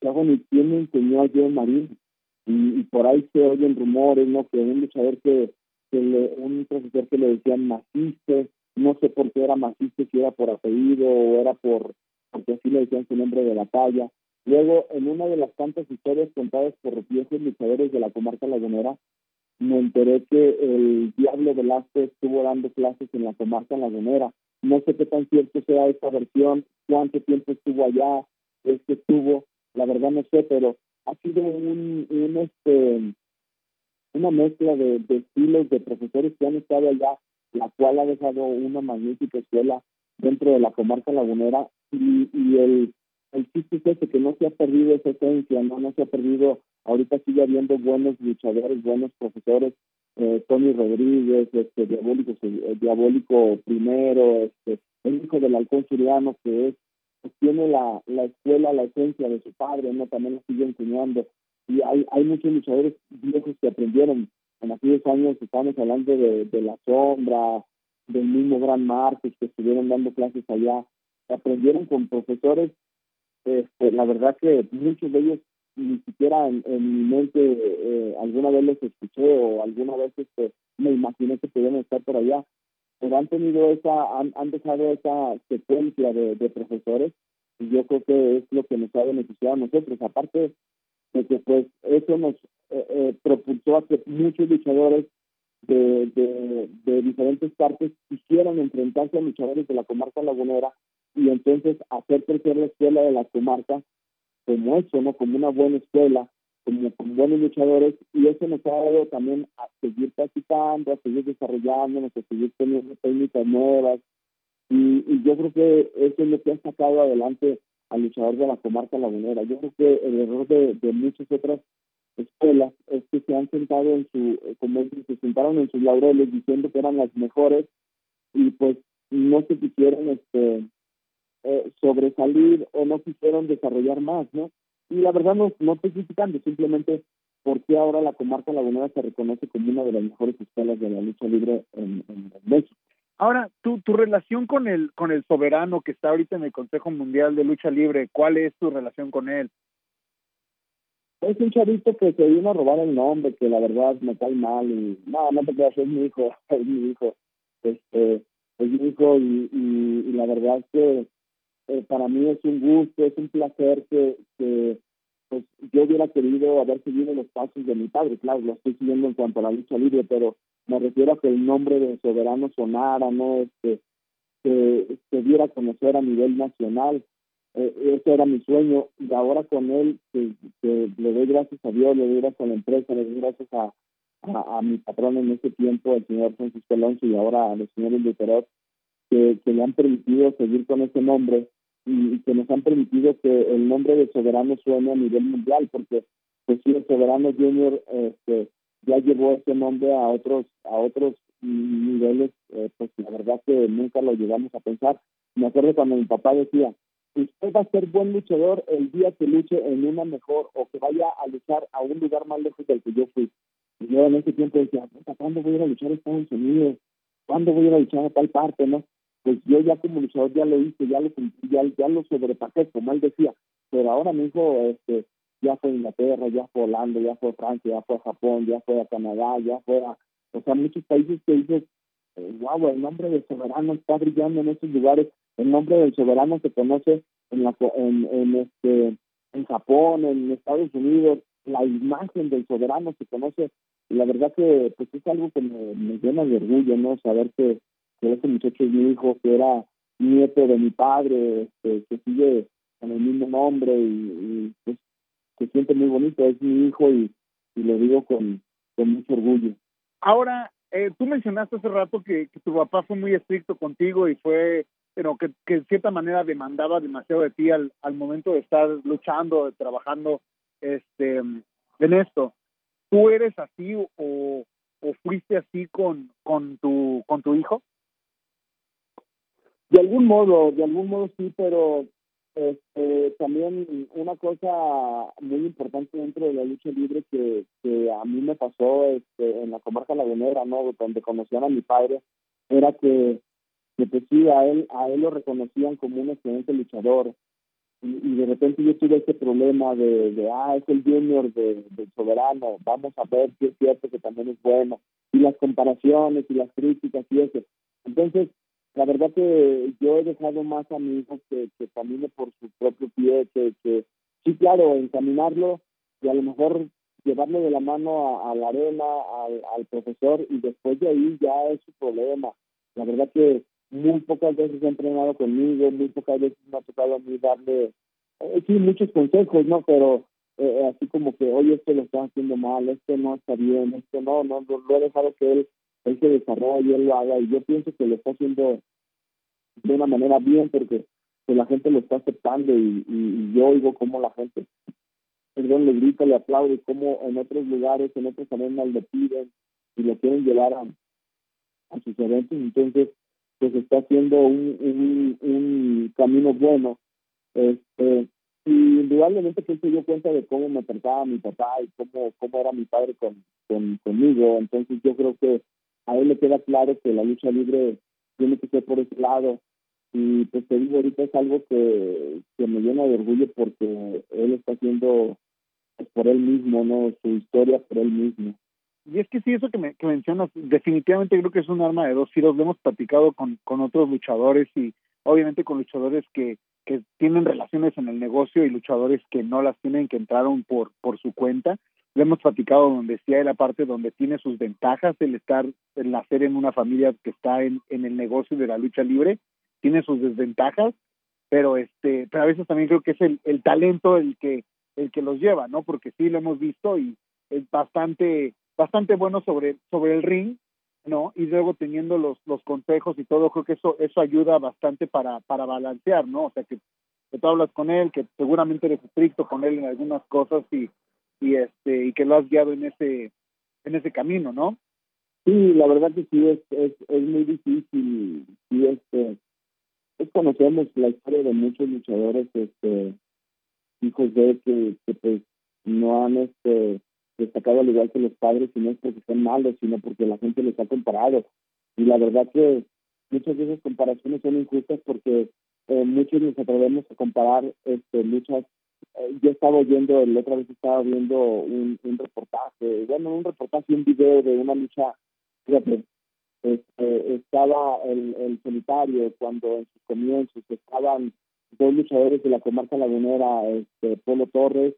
ni quién me enseñó a Joe Marín, y, por ahí se oyen rumores, ¿no? Que un luchador que, que le, un profesor que le decían Maciste, no sé por qué era Maciste, si era por apellido o era por, porque así le decían su nombre de la talla. Luego, en una de las tantas historias contadas por viejos luchadores de la comarca lagunera, me enteré que el Diablo Velázquez estuvo dando clases en la comarca lagunera. No sé qué tan cierto sea esta versión, cuánto tiempo estuvo allá, es estuvo, la verdad no sé, pero ha sido un, este una mezcla de, de, estilos de profesores que han estado allá, la cual ha dejado una magnífica escuela dentro de la comarca lagunera. Y, y el, el chiste es ese, que no se ha perdido esa esencia, no, no se ha perdido, ahorita sigue habiendo buenos luchadores, buenos profesores, eh, Tony Rodríguez, este diabólico, eh, diabólico primero, este, el hijo del halcón suriano que es tiene la, la escuela, la esencia de su padre, ¿no? También lo sigue enseñando. Y hay, hay muchos luchadores viejos que aprendieron. En aquellos años estamos hablando de, de La Sombra, del mismo Gran Marcos, que estuvieron dando clases allá. Aprendieron con profesores, este, la verdad que muchos de ellos ni siquiera en, mi mente eh, alguna vez los escuché o alguna vez este, me imaginé que pudieran estar por allá pero han tenido esa, han, han dejado esa secuencia de, de, profesores y yo creo que es lo que nos ha beneficiado a nosotros, aparte de que pues eso nos eh, eh, propulsó a que muchos luchadores de, de, de, diferentes partes quisieran enfrentarse a luchadores de la comarca lagunera y entonces hacer crecer la escuela de la comarca como eso, ¿no? Como una buena escuela como buenos luchadores y eso nos ha dado también a seguir practicando, a seguir desarrollándonos, a seguir teniendo técnicas nuevas y, yo creo que eso es lo que ha sacado adelante al luchador de la comarca lagunera. Yo creo que el error de, muchas otras escuelas es que se han sentado en su, como se sentaron en sus laureles diciendo que eran las mejores y pues no se quisieron este eh, sobresalir o no quisieron desarrollar más, ¿no? Y la verdad no, no estoy criticando, simplemente porque ahora la comarca lagunera se reconoce como una de las mejores escuelas de la lucha libre en, en, México. Ahora, tu, tu relación con el, con el soberano que está ahorita en el Consejo Mundial de Lucha Libre, ¿cuál es tu relación con él? Es un chavito que se vino a robar el nombre, que la verdad me cae mal y no, no te creas, es mi hijo, es mi hijo, este, es mi hijo y, y, y la verdad es que eh, para mí es un gusto, es un placer que, que pues, yo hubiera querido haber seguido los pasos de mi padre, claro, lo estoy siguiendo en cuanto a la lucha libre, pero me refiero a que el nombre de soberano sonara, ¿no? Este, que se diera a conocer a nivel nacional. Eh, ese era mi sueño y ahora con él, que, le doy gracias a Dios, le doy gracias a la empresa, le doy gracias a, a, mi patrón en ese tiempo, el señor Francisco Alonso y ahora a los señores de que, que le han permitido seguir con ese nombre y, que nos han permitido que el nombre de Soberano suene a nivel mundial, porque pues sí, el Soberano Junior este, ya llevó ese nombre a otros a otros niveles, eh, pues la verdad que nunca lo llegamos a pensar. Me acuerdo cuando mi papá decía, usted va a ser buen luchador el día que luche en una mejor o que vaya a luchar a un lugar más lejos del que yo fui. Y yo en ese tiempo decía, ¿cuándo voy a ir a luchar a Estados Unidos? ¿Cuándo voy a ir a luchar a tal parte? no pues yo ya como luchador ya lo hice, ya lo ya, ya lo sobrepasé, como él decía, pero ahora mismo este ya fue a Inglaterra, ya fue Holanda, ya fue a Francia, ya fue a Japón, ya fue a Canadá, ya fue a, o sea, muchos países que dices, wow, el nombre del soberano está brillando en esos lugares, el nombre del soberano se conoce en la en, en este en Japón, en Estados Unidos, la imagen del soberano se conoce. Y la verdad que pues es algo que me, me llena de orgullo, ¿no? Saber que que ese muchacho es mi hijo, que era nieto de mi padre, este, que sigue con el mismo nombre y, pues se siente muy bonito, es mi hijo y, lo digo con, con mucho orgullo. Ahora, eh, tú mencionaste hace rato que, tu papá fue muy estricto contigo y fue, pero que, que de cierta manera demandaba demasiado de ti al, al momento de estar luchando, trabajando este, en esto. ¿Tú eres así o, o fuiste así con, con, tu, con tu hijo? De algún modo, de algún modo sí, pero este, también una cosa muy importante dentro de la lucha libre que, que a mí me pasó este, en la comarca lagunera, ¿no? donde conocían a mi padre, era que, que pues sí, a él, a él lo reconocían como un excelente luchador. Y, de repente yo tuve este problema de, de ah, es el junior de, del soberano, vamos a ver si es cierto que también es bueno. Y las comparaciones y las críticas y eso. Entonces, la verdad que yo he dejado más a mi hijo que, que camine por su propio pie, que, que sí, claro, encaminarlo y a lo mejor llevarle de la mano a, la arena, al, profesor y después de ahí ya es su problema. La verdad que muy pocas veces ha entrenado conmigo, muy pocas veces me ha tocado a mí darle, eh, sí, muchos consejos, ¿no? Pero eh, así como que, oye, esto lo está haciendo mal, esto no está bien, esto no, no, lo he dejado que él él se desarrolle, él lo haga, y yo pienso que lo está haciendo de una manera bien porque pues, la gente lo está aceptando y, y, yo oigo cómo la gente, perdón, le grita, le aplaude, y cómo en otros lugares, en otros arenas le piden y lo quieren llevar a, a sus eventos, entonces pues está haciendo un, un, un camino bueno. Este, y indudablemente que él se dio cuenta de cómo me trataba mi papá y cómo, cómo era mi padre con, conmigo. Entonces yo creo que a él le queda claro que la lucha libre tiene que ser por ese lado. Y pues te digo, ahorita es algo que, que me llena de orgullo porque él está haciendo pues, por él mismo, ¿no? Su historia por él mismo. Y es que sí, eso que, me, que mencionas, definitivamente creo que es un arma de dos filos. Lo hemos platicado con, con otros luchadores y obviamente con luchadores que, que tienen relaciones en el negocio y luchadores que no las tienen, que entraron por, por su cuenta lo hemos platicado donde hay la parte donde tiene sus ventajas el estar, el nacer en una familia que está en, en el negocio de la lucha libre, tiene sus desventajas, pero este, pero a veces también creo que es el, el talento el que, el que los lleva, ¿no? Porque sí lo hemos visto y es bastante, bastante bueno sobre, sobre el ring, ¿no? Y luego teniendo los, los consejos y todo, creo que eso, eso ayuda bastante para, para balancear, ¿no? O sea que, que tú hablas con él, que seguramente eres estricto con él en algunas cosas y, y este y que lo has guiado en ese en ese camino, ¿no? Sí, la verdad que sí es es, es muy difícil y este pues conocemos la historia de muchos luchadores este hijos de que, que pues no han este destacado al igual que los padres y no es porque sean malos sino porque la gente les ha comparado y la verdad que muchas de esas comparaciones son injustas porque eh, muchos nos atrevemos a comparar este luchas eh, yo estaba oyendo, la otra vez estaba viendo un, un reportaje, bueno, un reportaje, un video de una lucha, fíjate, este, estaba el, el solitario cuando en sus comienzos estaban dos luchadores de la comarca lagunera, este, Polo Torres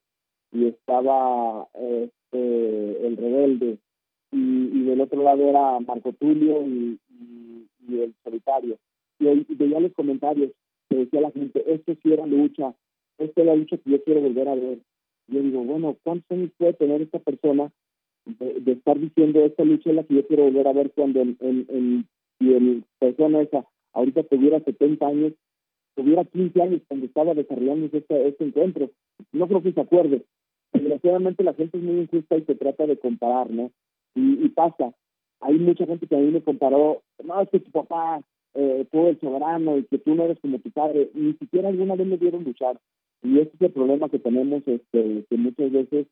y estaba este, el rebelde. Y, y del otro lado era Marco Tulio y, y, el solitario. Y, y veía los comentarios que decía la gente, esto sí era lucha, esta es la lucha que yo quiero volver a ver. Yo digo, bueno, ¿cuántos años puede tener esta persona de, estar diciendo esta lucha es la que yo quiero volver a ver cuando en, en, si el persona esa ahorita tuviera 70 años, tuviera 15 años cuando estaba desarrollando este, este encuentro? No creo que se acuerde. Desgraciadamente la gente es muy injusta y se trata de comparar, ¿no? Y, pasa. Hay mucha gente que a mí me comparó, no, es que tu papá eh, fue el soberano y que tú no eres como tu padre. Ni siquiera alguna vez me dieron luchar. Y ese es el problema que tenemos, este, que muchas veces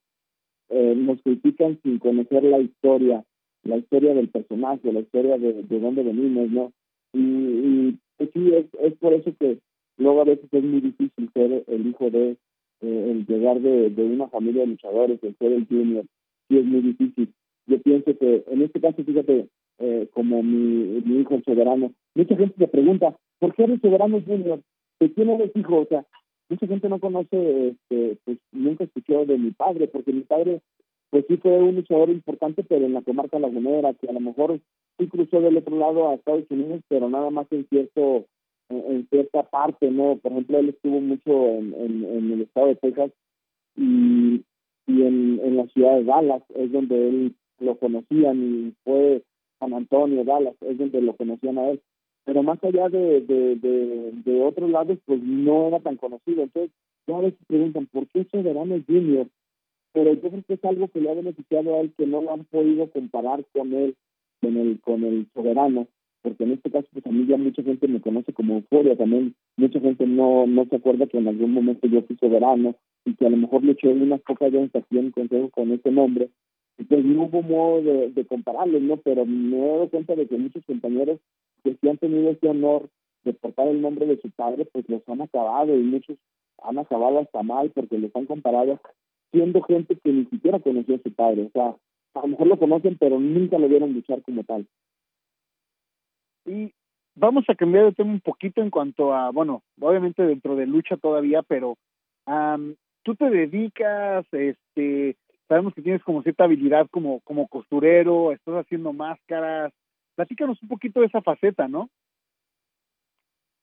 eh, nos critican sin conocer la historia, la historia del personaje, la historia de, de dónde venimos, ¿no? Y, y pues sí, es, es por eso que luego a veces es muy difícil ser el hijo de, eh, el llegar de, de una familia de luchadores, el ser el junior, sí es muy difícil. Yo pienso que en este caso, fíjate, eh, como mi, mi hijo el soberano, mucha gente se pregunta, ¿por qué eres soberano junior? ¿De quién eres hijo? O sea, mucha gente no conoce, este, pues nunca escuchó de mi padre, porque mi padre, pues sí fue un luchador importante, pero en la comarca lagunera, que a lo mejor sí cruzó del otro lado a Estados Unidos, pero nada más en cierto en, cierta parte, ¿no? Por ejemplo, él estuvo mucho en, en, el estado de Texas y, y en, en la ciudad de Dallas, es donde él lo conocían y fue San Antonio, Dallas, es donde lo conocían a él. Pero más allá de, de, de, de otros lados, pues no era tan conocido. Entonces, a veces preguntan, ¿por qué Soberano Junior? Pero yo creo que es algo que le ha beneficiado a él, que no lo han podido comparar con él, con el, con el Soberano porque en este caso pues a mí ya mucha gente me conoce como Euforia, también mucha gente no no se acuerda que en algún momento yo fui soberano y que a lo mejor le eché unas pocas aquí en consejo con ese nombre, entonces no hubo modo de, de compararlos, ¿no? Pero me he dado cuenta de que muchos compañeros que sí han tenido ese honor de portar el nombre de su padre, pues los han acabado y muchos han acabado hasta mal porque los han comparado siendo gente que ni siquiera conoció a su padre, o sea, a lo mejor lo conocen pero nunca lo vieron luchar como tal. Y vamos a cambiar de tema un poquito en cuanto a, bueno, obviamente dentro de lucha todavía, pero tú te dedicas, este, sabemos que tienes como cierta habilidad como, como costurero, estás haciendo máscaras. Platícanos un poquito de esa faceta, ¿no?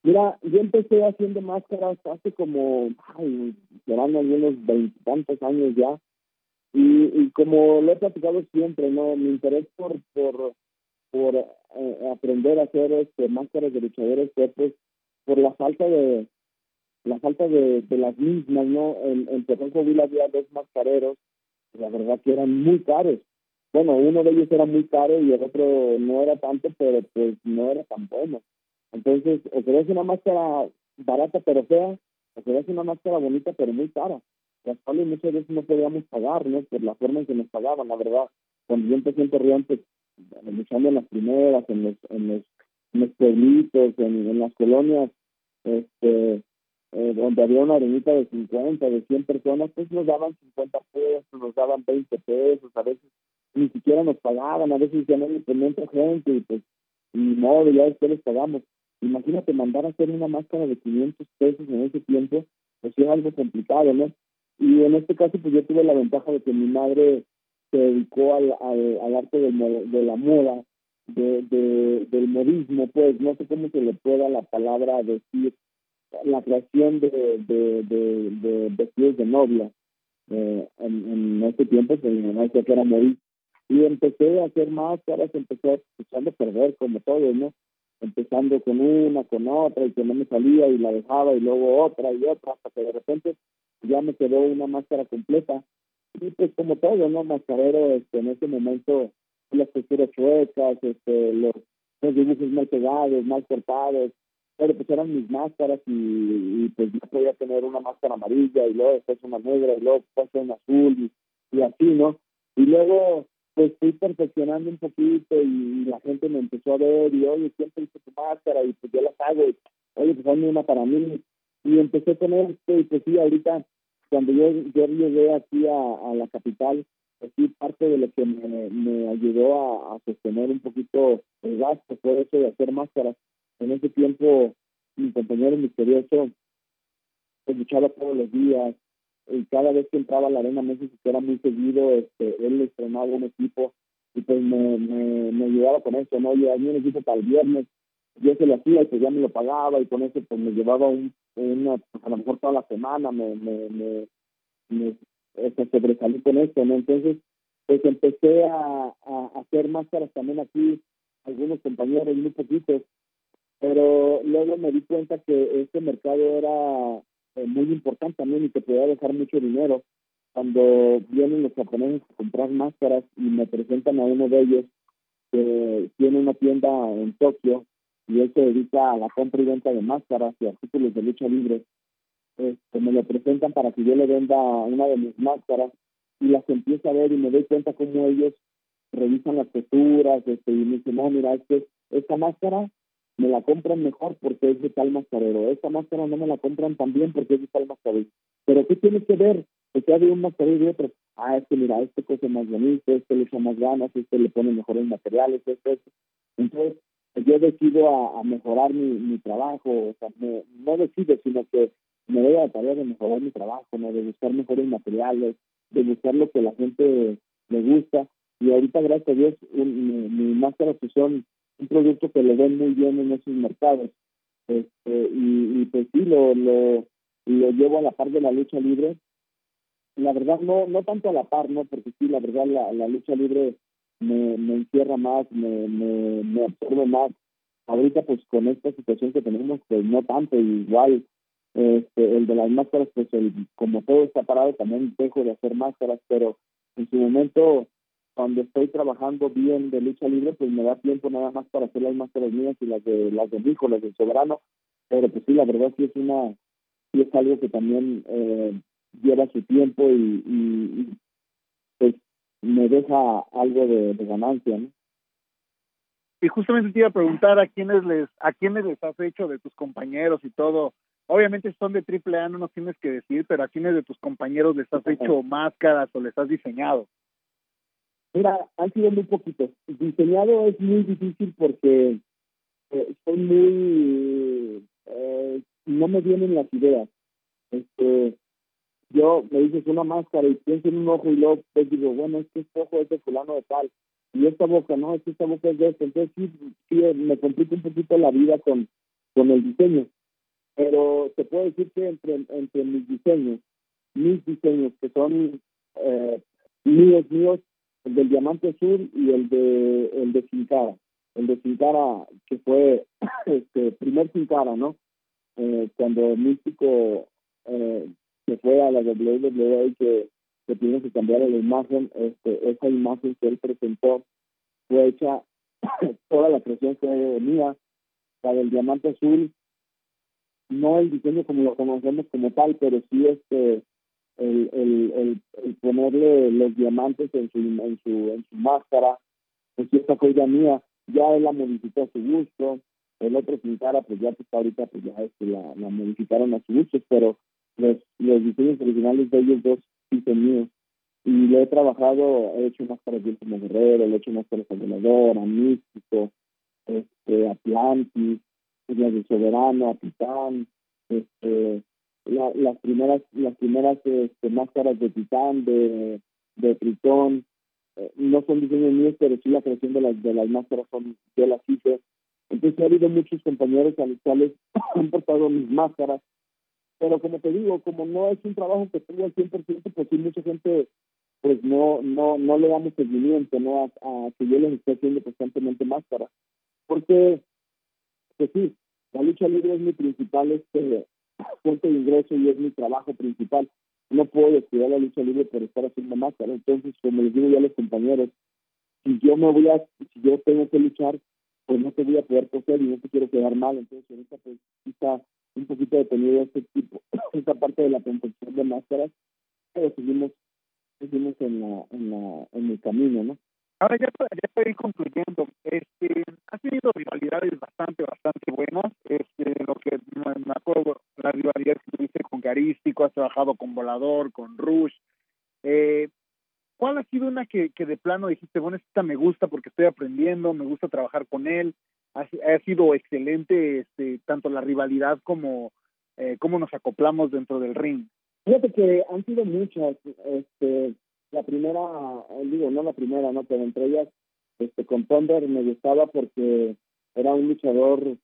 Mira, yo empecé haciendo máscaras hace como, ay, serán algunos veintitantos años ya. Y, como lo he platicado siempre, ¿no? Mi interés por, por por eh, aprender a hacer este máscaras de luchadores pues por la falta de la falta de, de las mismas no en, en Terrón había dos mascareros la verdad que eran muy caros bueno uno de ellos era muy caro y el otro no era tanto pero pues no era tan bueno. Entonces o querías una máscara barata pero fea o querías una máscara bonita pero muy cara. Las cuales muchas veces no podíamos pagar no por la forma en que nos pagaban la verdad. Cuando yo empecé en Torreón pues luchando en las primeras, en los, en los, en en, las colonias, este, eh, donde había una arenita de 50, de 100 personas, pues nos daban 50 pesos, nos daban 20 pesos, a veces ni siquiera nos pagaban, a veces ya no pues gente y pues, y no, ya después les pagamos. Imagínate mandar a hacer una máscara de 500 pesos en ese tiempo, pues es algo complicado, ¿no? Y en este caso, pues yo tuve la ventaja de que mi madre se dedicó al, al, arte del, de la moda, de, de, del modismo, pues no sé cómo se le pueda la palabra decir, la creación de, de, de, vestidos de novia. Eh, en, en ese tiempo se me decía que era modismo. Y empecé a hacer máscaras, empecé echando a perder como todo, ¿no? Empezando con una, con otra, y que no me salía y la dejaba, y luego otra y otra, hasta que de repente ya me quedó una máscara completa y pues como todo, ¿no? Mascarero, este, en ese momento, las texturas chuecas, este, los, los dibujos mal pegados, mal cortados, pero pues eran mis máscaras y, pues yo podía tener una máscara amarilla y luego después una negra y luego después una azul y, así, ¿no? Y luego pues fui perfeccionando un poquito y la gente me empezó a ver y oye, siempre hice tu máscara y pues yo las hago y oye, pues hazme una para mí y empecé con esto y pues sí, ahorita cuando yo, yo llegué aquí a, la capital, pues sí, parte de lo que me, me ayudó a, sostener un poquito el gasto fue eso de hacer máscaras. En ese tiempo, mi compañero misterioso pues, luchaba todos los días y cada vez que entraba a la Arena México, que era muy seguido, este, él estrenaba un equipo y pues me, me, me ayudaba con eso, ¿no? Y a mí un equipo para el viernes, yo se lo hacía y pues ya me lo pagaba y con eso pues me llevaba un, una, pues, a lo mejor toda la semana me, me, me, me este, sobresalí con esto, ¿no? Entonces, pues empecé a, a hacer máscaras también aquí, algunos compañeros, muy poquitos, pero luego me di cuenta que este mercado era eh, muy importante también y que podía dejar mucho dinero. Cuando vienen los japoneses a comprar máscaras y me presentan a uno de ellos que tiene una tienda en Tokio y él se dedica a la compra y venta de máscaras y artículos de lucha libre, este, me lo presentan para que yo le venda una de mis máscaras y las empiezo a ver y me doy cuenta cómo ellos revisan las texturas este, y me dicen, no, mira, es que esta máscara me la compran mejor porque es de tal mascarero, esta máscara no me la compran tan bien porque es de tal mascarero. Pero ¿qué tienes que ver? Que sea de un mascarero y de otro. Ah, es que mira, este cosa más bonito, este le echa más ganas, este le pone mejores materiales, este, este. Entonces, yo decido a, mejorar mi, mi, trabajo, o sea, no decido, sino que me doy a la de mejorar mi trabajo, ¿no? de buscar mejores materiales, de buscar lo que la gente le gusta. Y ahorita, gracias a Dios, mi, mi máscara son un producto que le ven muy bien en esos mercados. Este, pues sí, lo, lo, lo llevo a la par de la lucha libre. La verdad, no no tanto a la par, ¿no? Porque sí, la verdad, la, la lucha libre me, me encierra más, me, me, me absorbe más. Ahorita, pues con esta situación que tenemos, pues no tanto, igual este, el de las máscaras, pues el, como todo está parado, también dejo de hacer máscaras, pero en su momento, cuando estoy trabajando bien de lucha libre, pues me da tiempo nada más para hacer las máscaras mías y las de las de mi hijo, las del soberano, pero pues sí, la verdad sí es una, sí es algo que también eh, lleva su tiempo y, y, pues me deja algo de, de ganancia, ¿no? Y justamente te iba a preguntar a quiénes les, a quiénes les has hecho de tus compañeros y todo, obviamente son de triple A, no nos tienes que decir, pero a quiénes de tus compañeros les has hecho máscaras o les has diseñado. Mira, han sido muy poquitos. Diseñado es muy difícil porque eh, soy muy... Eh, no me vienen las ideas. Este, yo me dices una máscara y pienso en un ojo y luego pues digo, bueno, este ojo es de fulano de tal. Y esta boca, no, es que esta boca es de esto. Entonces sí, sí me complica un poquito la vida con, con el diseño pero te puedo decir que entre, entre mis diseños, mis diseños que son eh, míos, míos, el del Diamante Azul y el de el de Sin Cara. El de Sin Cara, que fue este primer Sin Cara, ¿no? Eh, cuando Místico eh, se fue a la WWE que, que tuvieron que cambiar la imagen, este, esa imagen que él presentó fue hecha, toda la creación fue mía, la del Diamante Azul no el diseño como lo conocemos como tal, pero sí este el, el, el, ponerle los diamantes en su en su en su máscara, pues esta cosa mía, ya él la modificó a su gusto, el otro sin cara pues ya pues ahorita pues ya este, la, la modificaron a su gusto, pero los, los diseños originales de ellos dos sí son míos. Y lo he trabajado, he hecho máscaras bien como Guerrero, he hecho máscaras a Velador, a Místico, este, Atlantis, las de Soberano, Titán, este, las primeras las primeras este, máscaras de Titán, de, de Tritón, eh, no son diseños míos, pero sí la creación de las de las máscaras son de las hice. Entonces ha habido muchos compañeros a los cuales han portado mis máscaras, pero como te digo, como no es un trabajo que tengo al 100%, pues sí mucha gente pues no no no le damos seguimiento no a, que yo les esté haciendo constantemente máscaras porque pues sí la lucha libre es mi principal este, fuente de ingreso y es mi trabajo principal. No puedo descuidar la lucha libre por estar haciendo máscara. Entonces, como les digo ya a los compañeros, si yo me voy a, si yo tengo que luchar, pues no te voy a poder coser y no te quiero quedar mal. Entonces, ahorita pues está un poquito detenido este tipo, esta parte de la confección de máscaras, pero seguimos, seguimos en la, en la, en el camino, ¿no? Ahora ya, ya estoy concluyendo. Este, ha tenido rivalidades bastante, bastante buenas. Este, lo que me acuerdo, la rivalidad que tuviste con Carístico, has trabajado con Volador, con Rush. Eh, ¿Cuál ha sido una que, que de plano dijiste, bueno, esta me gusta porque estoy aprendiendo, me gusta trabajar con él? Ha, ha sido excelente este, tanto la rivalidad como eh, cómo nos acoplamos dentro del ring. Fíjate que han sido muchas. Este, la primera, eh, digo, no la primera, no, pero entre ellas, este, con Thunder me gustaba porque era un luchador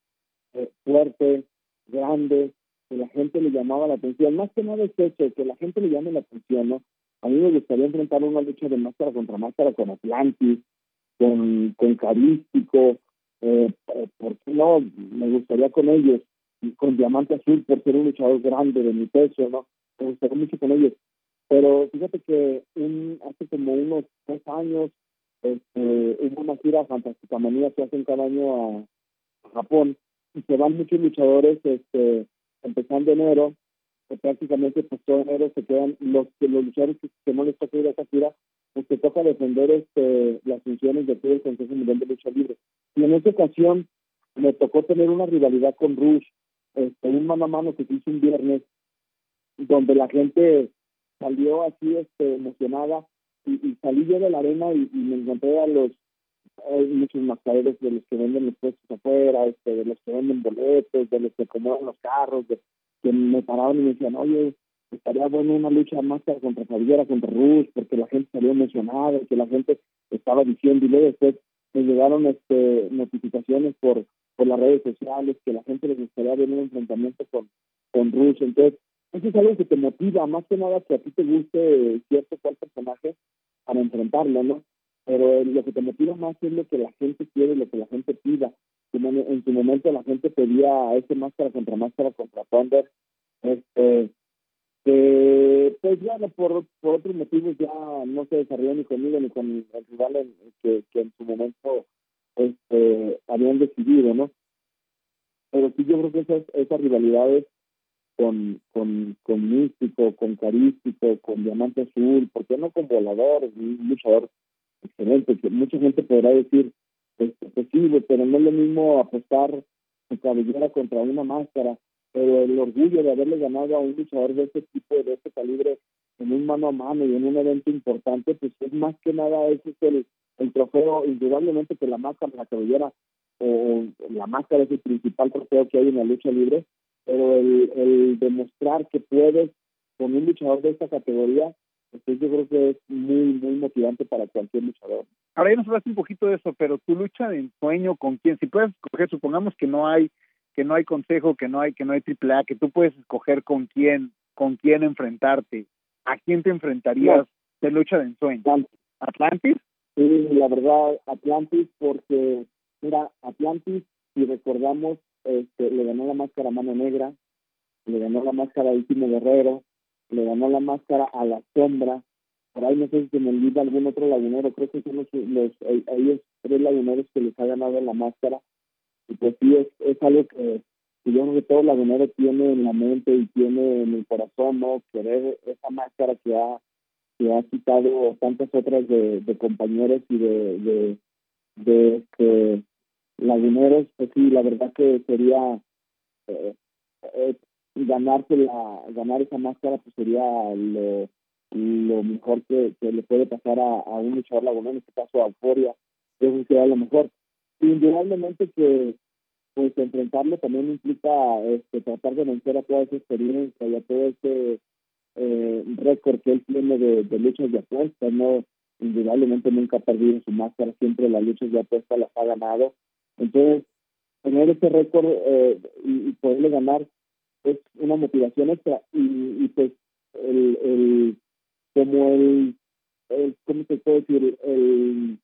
eh, fuerte, grande, que la gente le llamaba la atención. Más que nada es eso, que la gente le llame la atención, ¿no? A mí me gustaría enfrentar una lucha de máscara contra máscara con Atlantis, con, con Carístico, eh, eh ¿por qué no? Me gustaría con ellos, con Diamante Azul por ser un luchador grande de mi peso, ¿no? Me gustaría mucho con ellos. Pero fíjate que un, hace como unos tres años este, hubo una gira fantástica manía que hacen cada año a, Japón y se van muchos luchadores este, empezando enero, que prácticamente pues todo enero se quedan los los luchadores que, no les toca ir a esa gira, pues te toca defender este, las funciones de todo el Consejo Mundial de Lucha Libre. Y en esa ocasión me tocó tener una rivalidad con Rush, este, un mano a mano que se hizo un viernes, donde la gente salió así este, emocionada y, salí yo de la arena y, me encontré a los hay muchos mascareros de los que venden los puestos afuera, este, de los que venden boletos, de los que acomodan los carros, que me paraban y me decían, oye, estaría bueno una lucha máscara contra Javiera, contra Rush, porque la gente salió emocionada, que la gente estaba diciendo, y luego después me llegaron este notificaciones por por las redes sociales, que la gente les gustaría ver un enfrentamiento con, con Rush. Entonces, eso es algo que te motiva, más que nada que a ti te guste cierto cual personaje para enfrentarlo, ¿no? Pero lo que te motiva más es lo que la gente quiere, lo que la gente pida. En su momento la gente pedía ese máscara contra máscara contra Thunder. Este, pues bueno, por, por otros motivos ya no se desarrolló ni conmigo ni con el rival que, que en su momento este, habían decidido, ¿no? Pero sí yo creo que esas, esas rivalidades con, con, con Místico, con Carístico, con Diamante Azul, ¿por qué no con Volador? Un luchador excelente, que mucha gente podrá decir, es pues, posible, pero no es lo mismo apostar su cabellera contra una máscara, pero el orgullo de haberle ganado a un luchador de este tipo, de este calibre, en un mano a mano y en un evento importante, pues es más que nada ese es el, el trofeo, indudablemente que la máscara, la cabellera o la máscara es el principal trofeo que hay en la lucha libre, pero el, el demostrar que puedes con un luchador de esta categoría, pues yo creo que es muy, muy motivante para cualquier luchador. Ahora ya nos hablaste un poquito de eso, pero tu lucha de ensueño con quién, si puedes escoger, supongamos que no hay que no hay consejo, que no hay que no hay triple A, que tú puedes escoger con quién con quién enfrentarte, ¿a quién te enfrentarías de lucha de ensueño? Atlantis. Sí, la verdad, Atlantis, porque, mira, Atlantis, si recordamos, este, le ganó la máscara a Mano Negra, le ganó la máscara a Último Guerrero, le ganó la máscara a La Sombra, por ahí no sé si se me olvida algún otro lagunero, creo que son los, los ellos tres laguneros que les ha ganado la máscara, y pues sí, es, es algo que, yo creo que todo lagunero tiene en la mente y tiene en el corazón, ¿no? Querer esa máscara que ha que ha quitado tantas otras de, de compañeros y de, de, de este, laguneros, pues sí, la verdad que sería eh, eh, ganarse la, ganar esa máscara pues sería lo, lo mejor que, que le puede pasar a, a un luchador lagunero, en este caso a Euforia, eso sería lo mejor. Indudablemente que pues enfrentarlo también implica este, tratar de vencer a toda esa experiencia y a todo ese eh, récord que él tiene de, de luchas de apuestas, ¿no? Indudablemente nunca ha perdido su máscara, siempre las luchas de apuestas las ha ganado. Entonces, tener ese récord eh, y, poderle ganar es una motivación extra. Y, y pues, el, el, como el, el, ¿cómo se puede decir? El,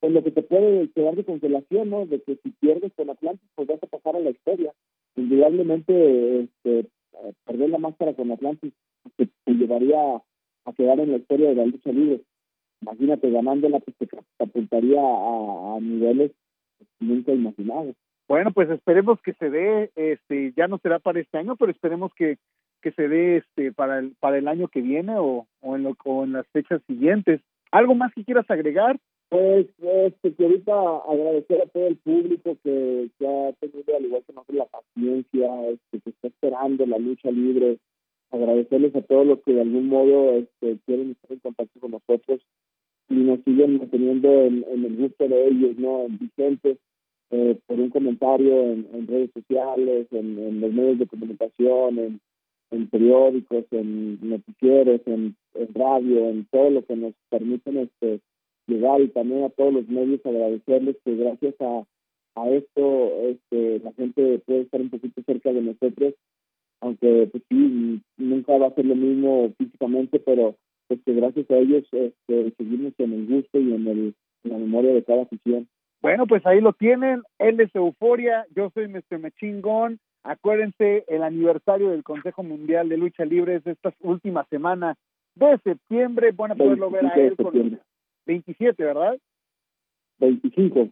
pues lo que te puede quedar de consolación, ¿no? De que si pierdes con Atlantis, pues vas a pasar a la historia. Indudablemente, este, perder la máscara con Atlantis te, llevaría a quedar en la historia de la lucha libre. Imagínate ganándola, pues te apuntaría a niveles nunca imaginados. Bueno, pues esperemos que se dé, este, ya no será para este año, pero esperemos que, que se dé este para el para el año que viene o, o en lo, o en las fechas siguientes. ¿Algo más que quieras agregar? Pues este, que agradecer a todo el público que, que ha tenido, al igual que nosotros, la paciencia, este, que está esperando la lucha libre. Agradecerles a todos los que de algún modo este, quieren estar en contacto con nosotros y nos siguen manteniendo en, el gusto de ellos, ¿no? Vicente, eh, por un comentario en, redes sociales, en, los medios de comunicación, en, en periódicos, en noticieros, en, radio, en todo lo que nos permiten este llegar y también a todos los medios agradecerles que gracias a, a esto este, la gente puede estar un poquito cerca de nosotros, aunque pues sí, nunca va a ser lo mismo físicamente, pero pues que gracias a ellos este, seguimos en el gusto y en, el, la memoria de cada afición. Bueno, pues ahí lo tienen, él es Euforia, yo soy Mr. Mechingón, acuérdense el aniversario del Consejo Mundial de Lucha Libre es esta última semana de septiembre, van a poderlo ver a él con 27, ¿verdad? 25.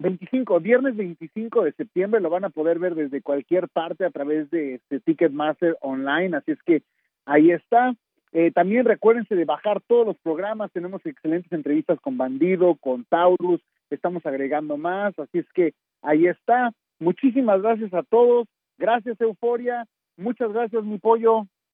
25, viernes 25 de septiembre lo van a poder ver desde cualquier parte a través de este Ticketmaster online, así es que ahí está. Eh, también recuérdense de bajar todos los programas, tenemos excelentes entrevistas con Bandido, con Taurus, estamos agregando más, así es que ahí está. Muchísimas gracias a todos, gracias Euforia, muchas gracias mi pollo.